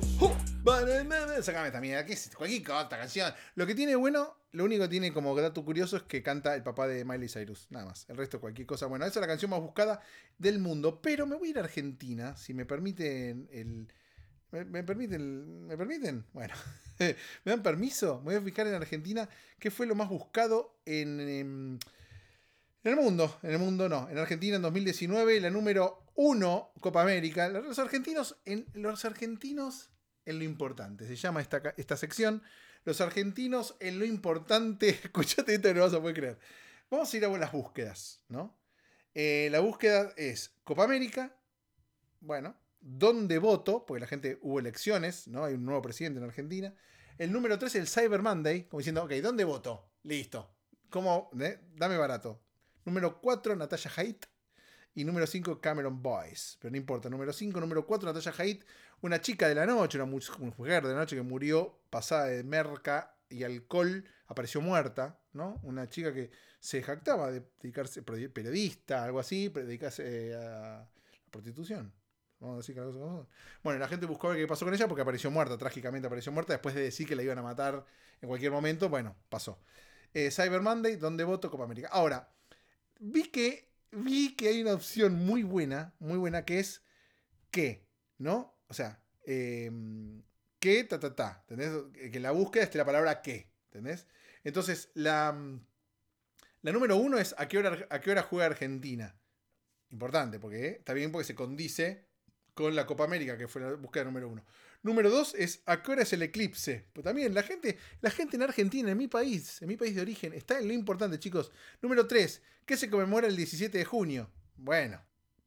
Sácame esta mierda. ¿Qué es esto? Cualquier cosa, canción. Lo que tiene bueno, lo único que tiene como dato curioso es que canta el papá de Miley Cyrus. Nada más. El resto, cualquier cosa. Bueno, esa es la canción más buscada del mundo. Pero me voy a ir a Argentina, si me permiten el. ¿Me, me permiten? ¿Me permiten? Bueno, ¿me dan permiso? Me voy a fijar en Argentina qué fue lo más buscado en, em, en el mundo. En el mundo no. En Argentina en 2019, la número uno, Copa América. Los argentinos, en, los argentinos en lo importante. Se llama esta, esta sección. Los argentinos en lo importante. Escuchate esto, no vas a poder creer. Vamos a ir a las búsquedas, ¿no? Eh, la búsqueda es Copa América. Bueno, ¿dónde voto? Porque la gente hubo elecciones, ¿no? Hay un nuevo presidente en Argentina. El número 3, el Cyber Monday, como diciendo, ok, ¿dónde voto? Listo. ¿Cómo? ¿Eh? Dame barato. Número 4, Natalia Haidt. Y número 5, Cameron Boyce. Pero no importa. Número 5, número 4, Natalia Haidt. Una chica de la noche, una mu- mujer de la noche que murió pasada de merca y alcohol. Apareció muerta, ¿no? Una chica que se jactaba de dedicarse, periodista, algo así, dedicarse eh, a la prostitución. Vamos a decir que las cosas como. Bueno, la gente buscó ver qué pasó con ella porque apareció muerta, trágicamente apareció muerta, después de decir que la iban a matar en cualquier momento. Bueno, pasó. Eh, Cyber Monday, donde voto Copa América. Ahora, vi que, vi que hay una opción muy buena, muy buena, que es que, ¿no? O sea, eh, que, ta, ta, ta, ¿entendés? Que la búsqueda esté la palabra que, ¿entendés? Entonces, la, la número uno es a qué hora, a qué hora juega Argentina. Importante, porque ¿eh? está bien porque se condice con la Copa América, que fue la búsqueda número uno. Número dos es a qué hora es el eclipse. Pues también la gente, la gente en Argentina, en mi país, en mi país de origen, está en lo importante, chicos. Número tres, ¿qué se conmemora el 17 de junio? Bueno,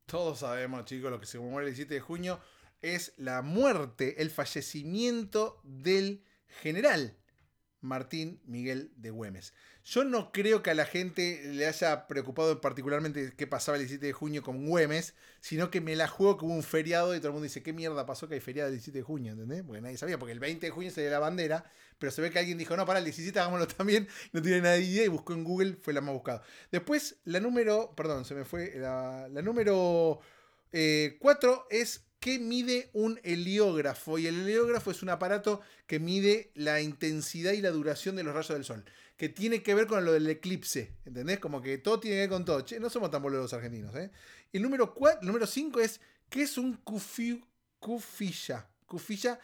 todos sabemos, chicos, lo que se conmemora el 17 de junio es la muerte, el fallecimiento del general Martín Miguel de Güemes. Yo no creo que a la gente le haya preocupado particularmente qué pasaba el 17 de junio con Güemes, sino que me la juego como un feriado y todo el mundo dice, ¿qué mierda pasó que hay feriado el 17 de junio? ¿Entendés? Porque nadie sabía, porque el 20 de junio sería la bandera, pero se ve que alguien dijo, no, para el 17 hagámoslo también, no tiene nadie idea y buscó en Google, fue la más buscada. Después, la número, perdón, se me fue, la, la número 4 es ¿Qué mide un heliógrafo? Y el heliógrafo es un aparato que mide la intensidad y la duración de los rayos del sol. Que tiene que ver con lo del eclipse. ¿Entendés? Como que todo tiene que ver con todo. No somos tan boludos argentinos. ¿eh? El número 5 es ¿qué es un cufi, cufilla? Cufilla,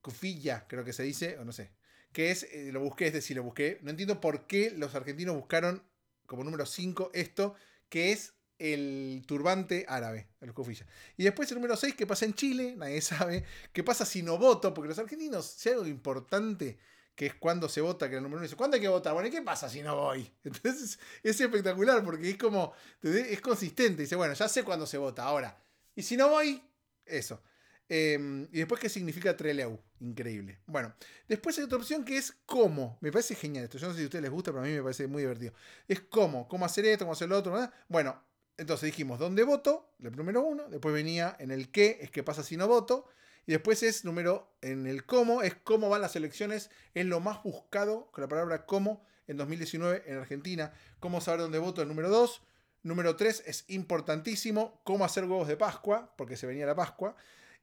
cufilla, creo que se dice, o no sé. Que es, eh, lo busqué, es decir, lo busqué. No entiendo por qué los argentinos buscaron como número 5 esto, que es el turbante árabe, el cufilla. Y después el número 6, que pasa en Chile, nadie sabe. ¿Qué pasa si no voto? Porque los argentinos, si hay algo importante que es cuando se vota, que el número uno dice, ¿cuándo hay que votar? Bueno, ¿y qué pasa si no voy? Entonces es espectacular porque es como, es consistente. Dice, bueno, ya sé cuándo se vota, ahora. Y si no voy, eso. Eh, y después, ¿qué significa Treleu? Increíble. Bueno, después hay otra opción que es cómo. Me parece genial esto. Yo no sé si a ustedes les gusta, pero a mí me parece muy divertido. Es cómo, cómo hacer esto, cómo hacer lo otro. Bueno, entonces dijimos, ¿dónde voto? El número uno. Después venía en el qué, es qué pasa si no voto. Y después es número en el cómo, es cómo van las elecciones. Es lo más buscado con la palabra cómo en 2019 en Argentina. Cómo saber dónde voto el número 2. Número 3 es importantísimo. Cómo hacer huevos de Pascua, porque se venía la Pascua.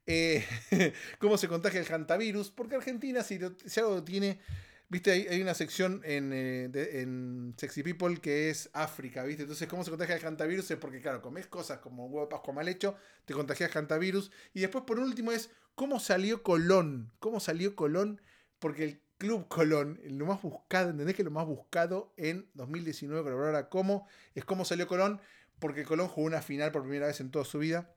Eh, cómo se contagia el hantavirus. Porque Argentina, si, si algo tiene. Viste, hay, una sección en, eh, en Sexy People que es África, ¿viste? Entonces, ¿cómo se contagia el hantavirus? Es porque, claro, comes cosas como huevo de Pascua mal hecho, te contagias hantavirus. Y después, por último, es cómo salió Colón. ¿Cómo salió Colón? Porque el Club Colón, lo más buscado, ¿entendés que lo más buscado en 2019 con la palabra cómo? Es cómo salió Colón, porque Colón jugó una final por primera vez en toda su vida.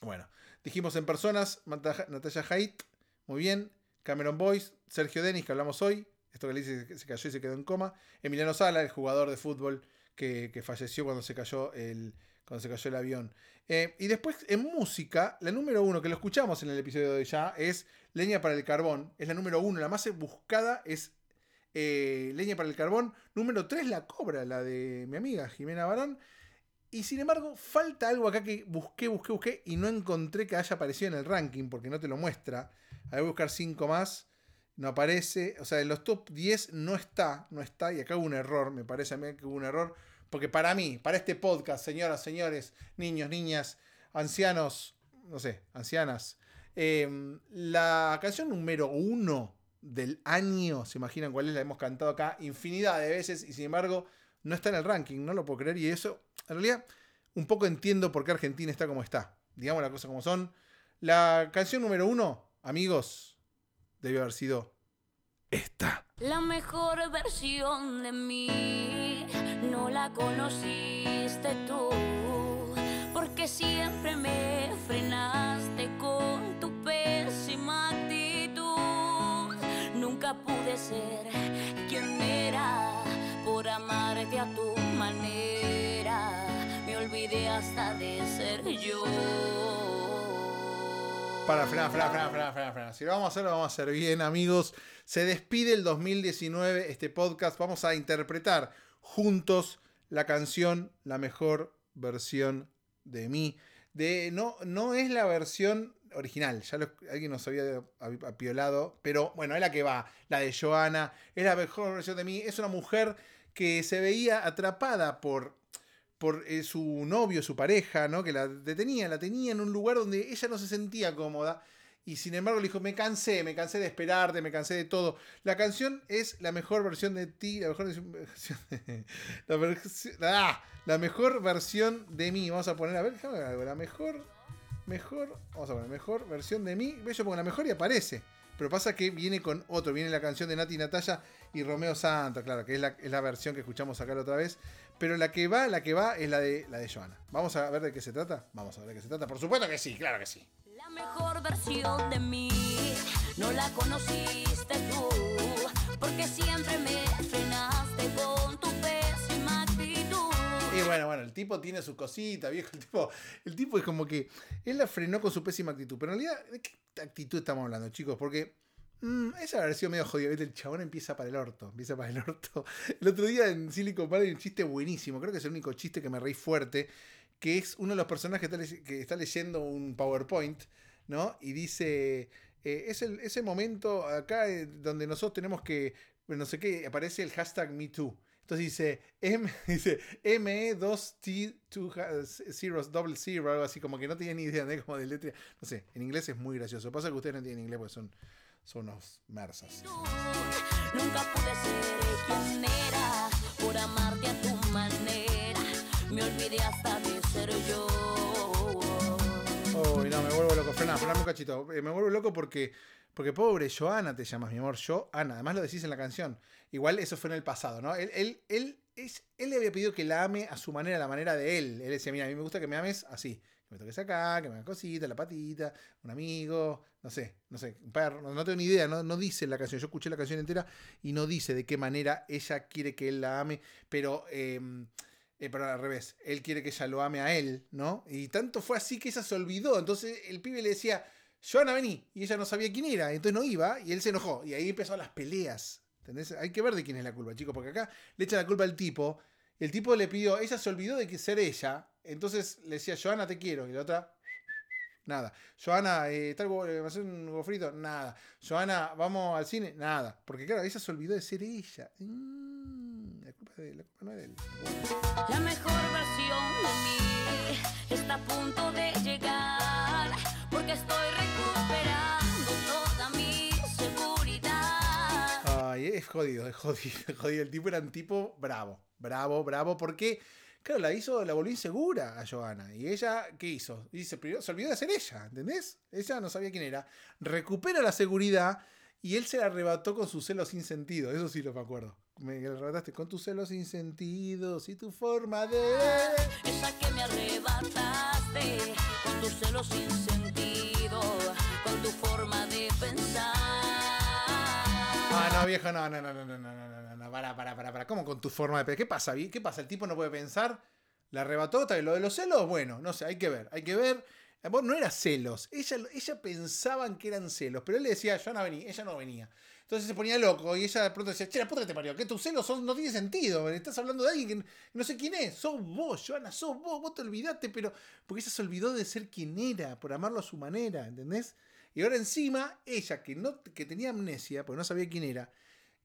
Bueno, dijimos en personas, Natalia Haidt, muy bien. Cameron Boyce, Sergio Denis, que hablamos hoy. Esto que le dice que se cayó y se quedó en coma. Emiliano Sala, el jugador de fútbol que, falleció cuando se cayó el, cuando se cayó el avión. Eh, y después, en música, la número uno, que lo escuchamos en el episodio de ya, es Leña para el Carbón. Es la número uno. La más buscada es eh, Leña para el Carbón. Número tres, La Cobra, la de mi amiga Jimena Barón. Y sin embargo, falta algo acá que busqué, busqué, busqué y no encontré que haya aparecido en el ranking porque no te lo muestra. A ver, buscar 5 más. No aparece. O sea, en los top 10 no está. No está. Y acá hubo un error. Me parece a mí que hubo un error. Porque para mí, para este podcast, señoras, señores, niños, niñas, ancianos, no sé, ancianas. eh, la canción número 1 del año, ¿se imaginan cuál es? La hemos cantado acá infinidad de veces y sin embargo no está en el ranking, no lo puedo creer. Y eso, en realidad, un poco entiendo por qué Argentina está como está. Digamos las cosas como son. La canción número uno, amigos, debió haber sido esta. La mejor versión de mí no la conociste tú, porque siempre me frenaste con tu pésima actitud. Nunca pude ser quien era por amarte a tu manera. Me olvidé hasta de ser yo. Para, frenar, frenar, frenar, frenar, frenar. Si lo vamos a hacer, lo vamos a hacer bien, amigos. Se despide el 2019 este podcast. Vamos a interpretar juntos la canción La mejor versión de mí. De, no, no es la versión original, ya alguien nos había api- apiolado, pero bueno, es la que va, la de Joana, es la mejor versión de mí. Es una mujer que se veía atrapada por por eh, su novio, su pareja, ¿no? Que la detenía, la tenía en un lugar donde ella no se sentía cómoda. Y sin embargo le dijo, me cansé, me cansé de esperarte, me cansé de todo. La canción es la mejor versión de ti, la mejor versión de, la, versión- ah, la mejor versión de mí. Vamos a poner, a ver, déjame ver algo. La mejor, mejor, vamos a poner, mejor versión de mí. Yo pongo la mejor y aparece. Pero pasa que viene con otro, viene la canción de Nati Natalia y Romeo Santos, claro, que es la, es la versión que escuchamos acá la otra vez. Pero la que va, la que va es la de la de Joana. Vamos a ver de qué se trata. Vamos a ver de qué se trata. Por supuesto que sí, claro que sí. La mejor versión de mí no la conociste tú, porque siempre me Y bueno, bueno, el tipo tiene su cosita, viejo. El tipo, el tipo es como que él la frenó con su pésima actitud. Pero en realidad, ¿de qué actitud estamos hablando, chicos? Porque mm, esa haber sido medio jodido. El chabón empieza para el orto. Empieza para el orto. El otro día en Silicon Valley hay un chiste buenísimo. Creo que es el único chiste que me reí fuerte. Que es uno de los personajes que está, le- que está leyendo un PowerPoint, ¿no? Y dice. eh, es, el, ese momento acá eh, donde nosotros tenemos que. No sé qué, aparece el hashtag MeToo. Entonces dice, M, dice ME2T2 zeros double zero, algo así, como que no tenía ni idea de cómo de letra. No sé, en inglés es muy gracioso. Pasa que ustedes no entienden inglés porque son, son unos mersas. Nunca pude ser quien era por amarte a tu manera. Me olvidé hasta de ser yo. Uy, no, me vuelvo loco. Frená, frená un cachito. Eh, me vuelvo loco porque, porque pobre Joana te llamas, mi amor. Joana. Además lo decís en la canción. Igual eso fue en el pasado, ¿no? Él, él, él, él le había pedido que la ame a su manera, a la manera de él. Él decía, mira, a mí me gusta que me ames así. me toques acá, que me haga cosita, la patita, un amigo, no sé, no sé, un perro, no, no tengo ni idea, no, no dice la canción. Yo escuché la canción entera y no dice de qué manera ella quiere que él la ame, pero, eh, eh, pero al revés, él quiere que ella lo ame a él, ¿no? Y tanto fue así que ella se olvidó. Entonces el pibe le decía, Joana, vení, y ella no sabía quién era, entonces no iba, y él se enojó, y ahí empezaron las peleas. ¿Entendés? Hay que ver de quién es la culpa, chicos, porque acá le echa la culpa al tipo. El tipo le pidió, ella se olvidó de ser ella. Entonces le decía, Joana, te quiero. Y la otra, nada. Joana, eh, tal, ¿me hacer un huevo frito? Nada. Joana, vamos al cine? Nada. Porque claro, ella se olvidó de ser ella. Mm, de, la mejor versión de mí está a punto de llegar porque estoy recuperando toda mi seguridad. Ay, es jodido, es jodido, es jodido. El tipo era un tipo bravo, bravo, bravo, porque, claro, la hizo, la volvió insegura a Joana. Y ella, ¿qué hizo? Primero se olvidó de ser ella, ¿entendés? Ella no sabía quién era. Recupera la seguridad y él se la arrebató con sus celos sin sentido. Eso sí lo me acuerdo. Me arrebataste con tus celos sin sentido y tu forma de. Esa que me arrebataste con tus celos sin sentido, con tu forma de pensar. Ah, no, viejo, no, no, no, no, no, no, no, no, no, para, para, para, para. ¿Cómo con tu forma de pensar? ¿Qué pasa? vi- ¿Qué pasa? ¿El tipo no puede pensar? ¿La arrebató? Lo de los celos, bueno, no sé, hay que ver, hay que ver. Vos no era celos, ella, ella pensaban que eran celos, pero él le decía, yo no venía, ella no venía. Entonces se ponía loco y ella de pronto decía, che, la puta que que tus celos no tiene sentido, estás hablando de alguien que no sé quién es, sos vos, Joana, sos vos, vos te olvidaste, pero porque ella se olvidó de ser quien era, por amarlo a su manera, ¿entendés? Y ahora encima, ella que, no, que tenía amnesia, porque no sabía quién era,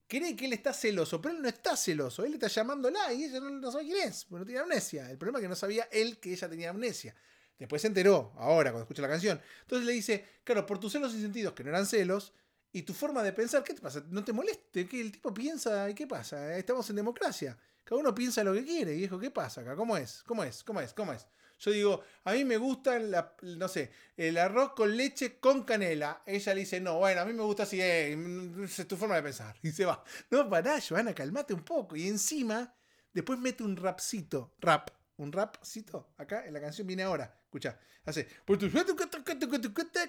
cree que él está celoso, pero él no está celoso, él está llamándola y ella no, no sabe quién es, porque no tiene amnesia. El problema es que no sabía él que ella tenía amnesia. Después se enteró, ahora, cuando escucha la canción. Entonces le dice, claro, por tus celos sin sentidos, que no eran celos, y tu forma de pensar, ¿qué te pasa? ¿No te moleste? ¿Qué el tipo piensa? ¿Y qué pasa? Estamos en democracia. Cada uno piensa lo que quiere. Y dijo, ¿qué pasa acá? ¿Cómo es? ¿Cómo es? ¿Cómo es? ¿Cómo es? Yo digo, a mí me gusta, no sé, el arroz con leche con canela. Ella le dice, no, bueno, a mí me gusta así, eh, es tu forma de pensar. Y se va. No, pará, Joana, calmate un poco. Y encima, después mete un rapcito. Rap. Un rapcito. Acá en la canción viene ahora. Escucha. Hace. "Por tu-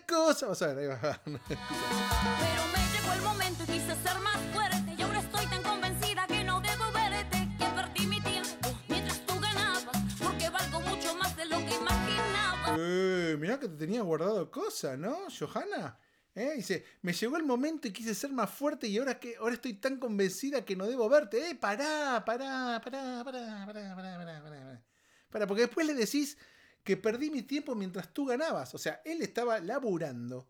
cosa. Vas a ver, ahí va. Pero me llegó el momento y quise ser más fuerte y ahora estoy tan convencida que no debo verte, que perdí mi tiempo mientras tú ganabas, porque valgo mucho más de lo que imaginaba. Eh, mirá que te tenía guardado cosas, ¿no, Johanna? Eh, dice, me llegó el momento y quise ser más fuerte y ahora que ahora estoy tan convencida que no debo verte. Eh, pará, pará, pará, pará, pará, pará, pará, pará, pará. Pará, porque después le decís que perdí mi tiempo mientras tú ganabas. O sea, él estaba laburando,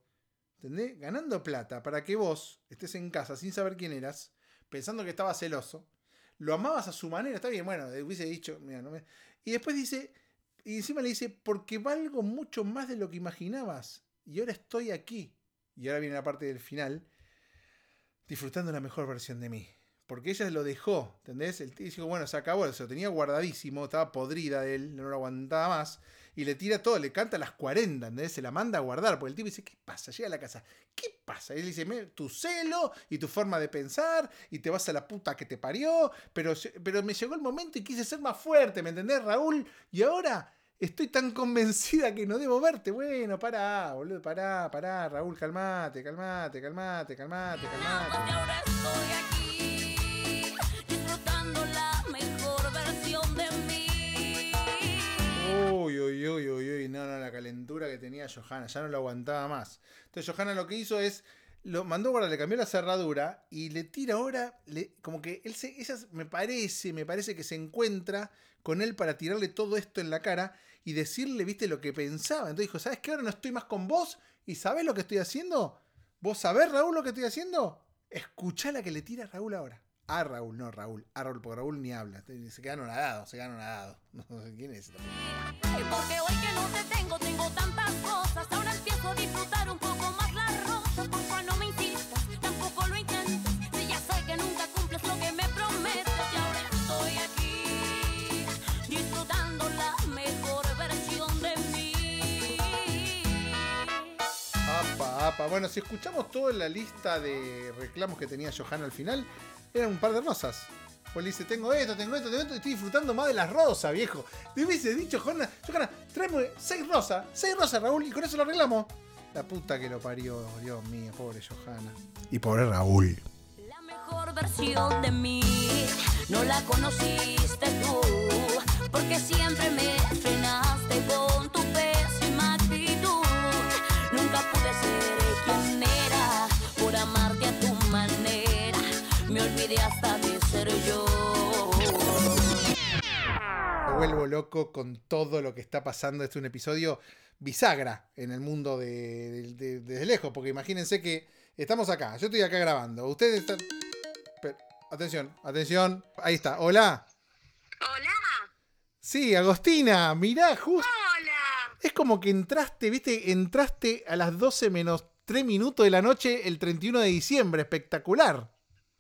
¿entendés? Ganando plata para que vos estés en casa sin saber quién eras, pensando que estaba celoso. Lo amabas a su manera, está bien, bueno, hubiese dicho, mira, no me... Y después dice, y encima le dice, porque valgo mucho más de lo que imaginabas. Y ahora estoy aquí. Y ahora viene la parte del final. Disfrutando la mejor versión de mí. Porque ella lo dejó, ¿entendés? El tío dijo, bueno, se acabó, se lo tenía guardadísimo, estaba podrida de él, no lo aguantaba más. Y le tira todo, le canta a las 40, ¿entendés? Se la manda a guardar. Porque el tipo dice, ¿qué pasa? Llega a la casa, ¿qué pasa? Y él dice, "Me- tu celo y tu forma de pensar, y te vas a la puta que te parió, pero, pero me llegó el momento y quise ser más fuerte, ¿me entendés, Raúl? Y ahora Estoy tan convencida que no debo verte. Bueno, pará, boludo, pará, pará, Raúl, calmate, calmate, calmate, calmate, calmate. Ahora estoy aquí, no, no, la calentura que tenía Johanna, ya no lo aguantaba más. Entonces Johanna lo que hizo es, lo mandó a guardar, le cambió la cerradura y le tira ahora, le, como que él se, ella me parece, me parece que se encuentra con él para tirarle todo esto en la cara y decirle, viste, lo que pensaba. Entonces dijo, ¿sabes qué? Ahora no estoy más con vos y ¿sabés lo que estoy haciendo? ¿Vos sabés, Raúl, lo que estoy haciendo? Escuchá la que le tira Raúl ahora. A Raúl, no Raúl. A Raúl, porque Raúl ni habla. Se quedan nadados, se quedan nadados. No sé quién es. Porque hoy que no te tengo, tengo tantas cosas. Ahora empiezo a disfrutar un poco más las rosas. Porfa, no me insistas, tampoco lo intentes. Si ya sé que nunca cumples lo que me prometes. Y ahora estoy aquí, disfrutando la mejor versión de mí. Apa, apa. Bueno, si escuchamos toda la lista de reclamos que tenía Johanna al final, eran un par de rosas. Pues le dice, tengo esto, tengo esto, tengo esto, y estoy disfrutando más de las rosas, viejo. Te hubiese dicho, Johanna, Johanna, tráeme seis rosas, seis rosas, Raúl, y con eso lo arreglamos. La puta que lo parió, Dios mío, pobre Johanna. Y pobre Raúl. La mejor versión de mí no la conociste tú, porque siempre me frenaste hasta de ser yo. Me vuelvo loco con todo lo que está pasando. Este es un episodio bisagra en el mundo de, de- de- desde lejos, porque imagínense que estamos acá, yo estoy acá grabando, ustedes están... Pero, atención, atención, ahí está, hola. Hola, Sí, Agostina, mirá, justo... hola. Es como que entraste, viste, entraste a las 12 menos 3 minutos de la noche el 31 de diciembre, espectacular.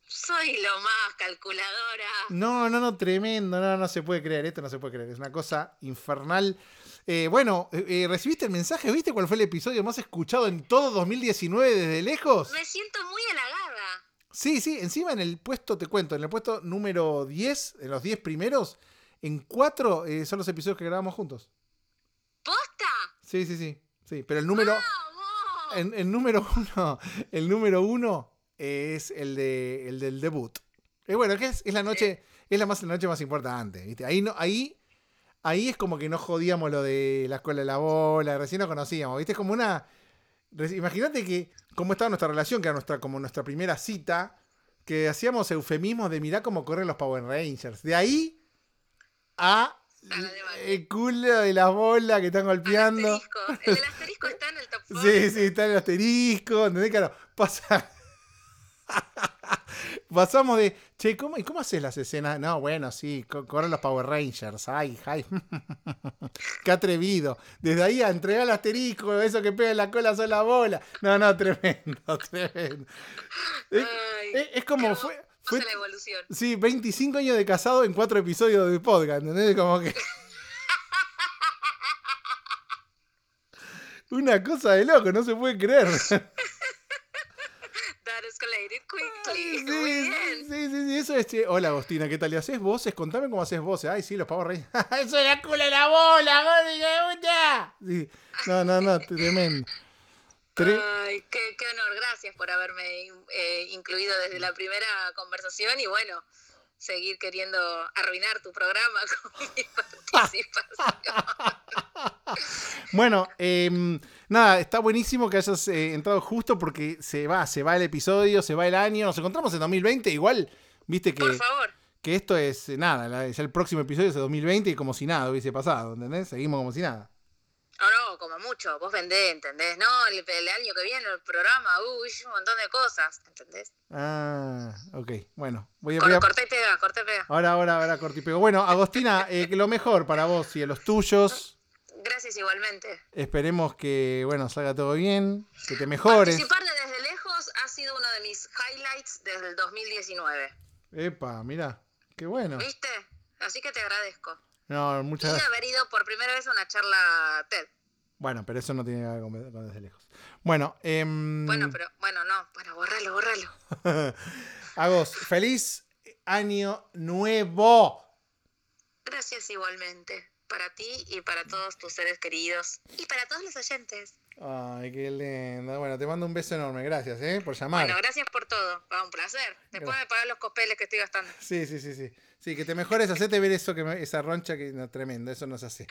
Soy lo más calculadora. No, no, no, tremendo, no, no se puede creer, esto no se puede creer, es una cosa infernal. Eh, bueno, eh, eh, ¿recibiste el mensaje? ¿Viste cuál fue el episodio más escuchado en todo 2019 desde lejos? Me siento muy halagada. Sí, sí, encima en el puesto, te cuento, en el puesto número 10, en los 10 primeros, en 4 son los episodios que grabamos juntos. ¿Posta? Sí, sí, sí, sí, pero el número... ¡Vamos! En- el número uno, el número uno es el de el del debut. Y bueno, que es, es la noche, es la más la noche más importante, ¿viste? Ahí no, ahí, ahí es como que no jodíamos lo de la escuela de la bola, recién nos conocíamos, ¿viste? Es como una. Imagínate que cómo estaba nuestra relación, que era nuestra, como nuestra primera cita, que hacíamos eufemismos de mirar cómo corren los Power Rangers. De ahí a el culo de la bola que están golpeando. Asterisco. El del asterisco está en el top 4. Sí, sí, está el asterisco, ¿entendés? Claro, pasa. Pasamos de, che, ¿cómo, ¿y cómo haces las escenas? No, bueno, sí, co- corren los Power Rangers. Ay, ay. Qué atrevido. Desde ahí a entregar el asterisco, eso que pega en la cola son la bola. No, no, tremendo, tremendo. Es, Ay, es- es como fue. fue la evolución. sí, 25 años de casado en cuatro episodios de podcast, ¿entendés? Como que. Una cosa de loco, no se puede creer. Escalated quickly. Sí, Muy sí, bien. sí, sí, sí, eso es. Hola Agostina, ¿qué tal? ¿Y haces voces? Contame cómo haces voces. Ay, sí, los pavos reyes. ¡Eso es la culo de la bola, puta! Sí. No, no, no, tremendo. Tre- Ay, qué, qué honor. Gracias por haberme eh, incluido desde la primera conversación y bueno, seguir queriendo arruinar tu programa con mi participación. Bueno, em, nada, está buenísimo que hayas eh, entrado justo porque se va, se va el episodio, se va el año. Nos encontramos en 2020, igual, viste que, Por favor. que esto es nada, es el próximo episodio es de 2020 y como si nada hubiese pasado, ¿entendés? Seguimos como si nada. No, no, como mucho. Vos vendés, ¿entendés? No, el, el año que viene el programa, uy, un montón de cosas, ¿entendés? Ah, ok, bueno, voy a... Cor- a- Corté y pega, corté y pega. Ahora, ahora, ahora, corte y pego. Bueno, Agostina, eh, que lo mejor para vos y a los tuyos. Gracias igualmente. Esperemos que, bueno, salga todo bien, que te mejores. Participar de desde lejos ha sido uno de mis highlights desde el 2019. Epa, mira, qué bueno. ¿Viste? Así que te agradezco. No, muchas gracias. haber ido por primera vez a una charla TED. Bueno, pero eso no tiene que ver con, desde lejos. Bueno, em, Bueno, pero, bueno, no, bueno, borralo, borralo. Agos, feliz año nuevo. Gracias igualmente. Para ti y para todos tus seres queridos. Y para todos los oyentes. Ay, qué lindo. Bueno, te mando un beso enorme. Gracias, ¿eh? Por llamar. Bueno, gracias por todo. Va, un placer. Después Gracias. me pagas los copeles que estoy gastando. Sí, sí, sí, sí. Sí, que te mejores, hacete ver eso, que me- esa roncha que no, tremendo, eso no se hace.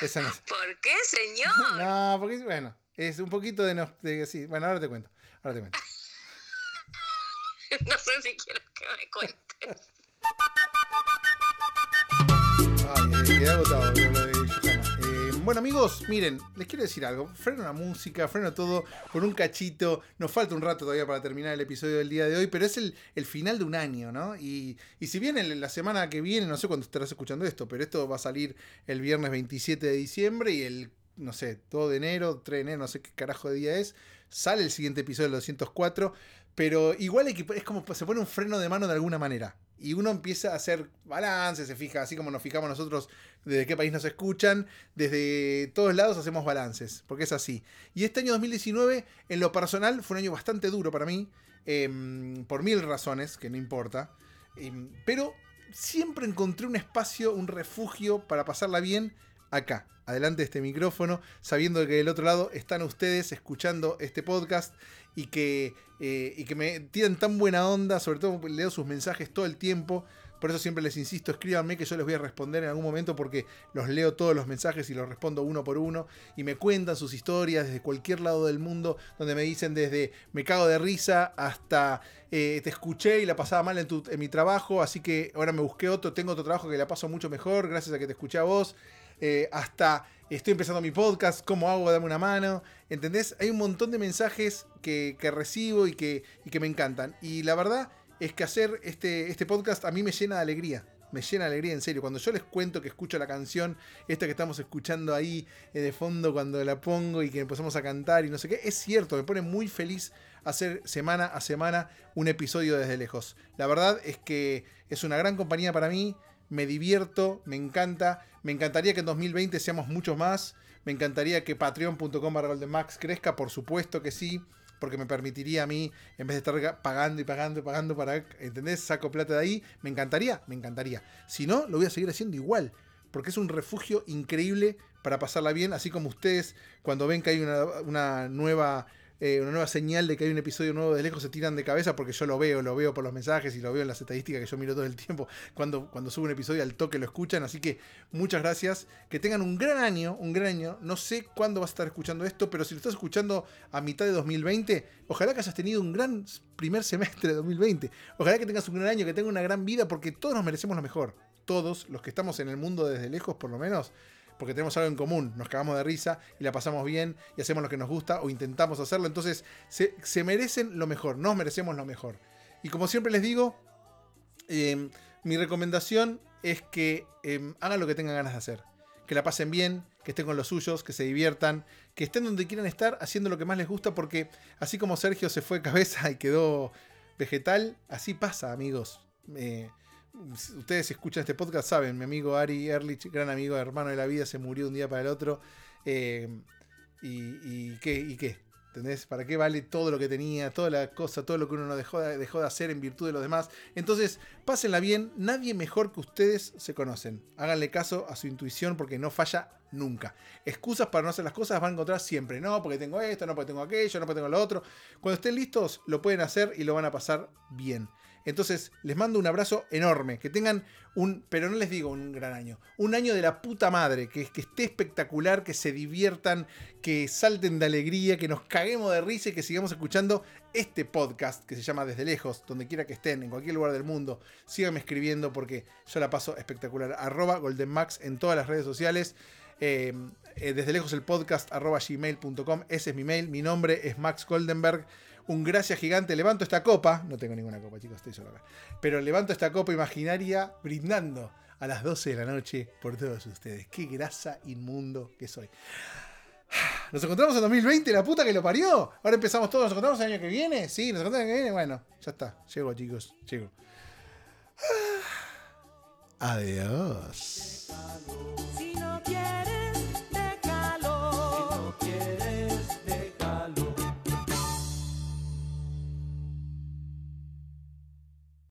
Eso no se- ¿Por qué, señor? No, porque bueno, es un poquito de, nos- de- sí, bueno, ahora te cuento. Ahora te cuento. No sé si quiero que me cuentes. Ay, quedé agotado con lo de bueno, amigos, miren, les quiero decir algo. Freno la música, freno todo por un cachito. Nos falta un rato todavía para terminar el episodio del día de hoy, pero es el, el final de un año, ¿no? Y, y si bien en la semana que viene, no sé cuándo estarás escuchando esto, pero esto va a salir el viernes 27 de diciembre y el, no sé, 2 de enero, 3 de enero, no sé qué carajo de día es, sale el siguiente episodio del 204. Pero igual es como se pone un freno de mano de alguna manera. Y uno empieza a hacer balance, se fija, así como nos fijamos nosotros desde qué país nos escuchan, desde todos lados hacemos balances, porque es así. Y este año 2019, en lo personal, fue un año bastante duro para mí, em, por mil razones, que no importa. Em, pero siempre encontré un espacio, un refugio para pasarla bien acá, adelante de este micrófono, sabiendo que del otro lado están ustedes escuchando este podcast y que, eh, y que me tiran tan buena onda, sobre todo leo sus mensajes todo el tiempo. Por eso siempre les insisto, escríbanme que yo les voy a responder en algún momento porque los leo todos los mensajes y los respondo uno por uno y me cuentan sus historias desde cualquier lado del mundo donde me dicen desde me cago de risa hasta eh, te escuché y la pasaba mal en, tu- en mi trabajo, así que ahora me busqué otro, tengo otro trabajo que la paso mucho mejor gracias a que te escuché a vos, eh, hasta estoy empezando mi podcast, ¿cómo hago? Dame una mano, ¿entendés? Hay un montón de mensajes que, que recibo y que, y que me encantan. Y la verdad es que hacer este, este podcast a mí me llena de alegría. Me llena de alegría, en serio. Cuando yo les cuento que escucho la canción, esta que estamos escuchando ahí eh, de fondo cuando la pongo y que empezamos a cantar y no sé qué, es cierto, me pone muy feliz hacer semana a semana un episodio desde lejos. La verdad es que es una gran compañía para mí, me divierto, me encanta, me encantaría que en 2020 seamos muchos más, me encantaría que patreon.com barra goldenmax crezca, por supuesto que sí, porque me permitiría a mí, en vez de estar ga- pagando y pagando y pagando para, ¿entendés? Saco plata de ahí, me encantaría, me encantaría. Si no, lo voy a seguir haciendo igual, porque es un refugio increíble para pasarla bien, así como ustedes cuando ven que hay una nueva... eh, una nueva señal de que hay un episodio nuevo de lejos se tiran de cabeza porque yo lo veo, lo veo por los mensajes y lo veo en las estadísticas que yo miro todo el tiempo cuando, cuando subo un episodio al toque lo escuchan, así que muchas gracias, que tengan un gran año, un gran año, no sé cuándo vas a estar escuchando esto, pero si lo estás escuchando a mitad de 2020, ojalá que hayas tenido un gran primer semestre de 2020, ojalá que tengas un gran año, que tengas una gran vida, porque todos nos merecemos lo mejor, todos los que estamos en el mundo desde lejos por lo menos, porque tenemos algo en común, nos cagamos de risa y la pasamos bien y hacemos lo que nos gusta o intentamos hacerlo, entonces se, merecen lo mejor, nos merecemos lo mejor. Y como siempre les digo, eh, mi recomendación es que eh, hagan lo que tengan ganas de hacer. Que la pasen bien, que estén con los suyos, que se diviertan, que estén donde quieran estar haciendo lo que más les gusta, porque así como Sergio se fue cabeza y quedó vegetal, así pasa, amigos. Eh, ustedes escuchan este podcast, saben, mi amigo Ari Erlich, gran amigo, hermano de la vida, se murió un día para el otro. Eh, y, y qué? ¿Y qué? ¿Entendés? ¿Para qué vale todo lo que tenía, toda la cosa, todo lo que uno no dejó de, dejó de hacer en virtud de los demás? Entonces, pásenla bien, nadie mejor que ustedes se conocen. Háganle caso a su intuición porque no falla nunca. Excusas para no hacer las cosas van a encontrar siempre. No, porque tengo esto, no porque tengo aquello, no porque tengo lo otro. Cuando estén listos, lo pueden hacer y lo van a pasar bien. Entonces, les mando un abrazo enorme. Que tengan un, pero no les digo un gran año, un año de la puta madre. Que, que esté espectacular, que se diviertan, que salten de alegría, que nos caguemos de risa y que sigamos escuchando este podcast que se llama Desde Lejos, donde quiera que estén, en cualquier lugar del mundo. Síganme escribiendo porque yo la paso espectacular. Arroba GoldenMax en todas las redes sociales. Eh, eh, desde lejos el podcast arroba gmail.com. Ese es mi mail. Mi nombre es Max Goldenberg. Un gracias gigante. Levanto esta copa. No tengo ninguna copa, chicos, estoy solo acá. Pero levanto esta copa imaginaria brindando a las 12 de la noche por todos ustedes. Qué grasa inmundo que soy. Nos encontramos en 2020, la puta que lo parió. Ahora empezamos todos, nos encontramos el año que viene. Sí, nos encontramos el año que viene. Bueno, ya está. Llego, chicos. Llego. Adiós. Si no quieres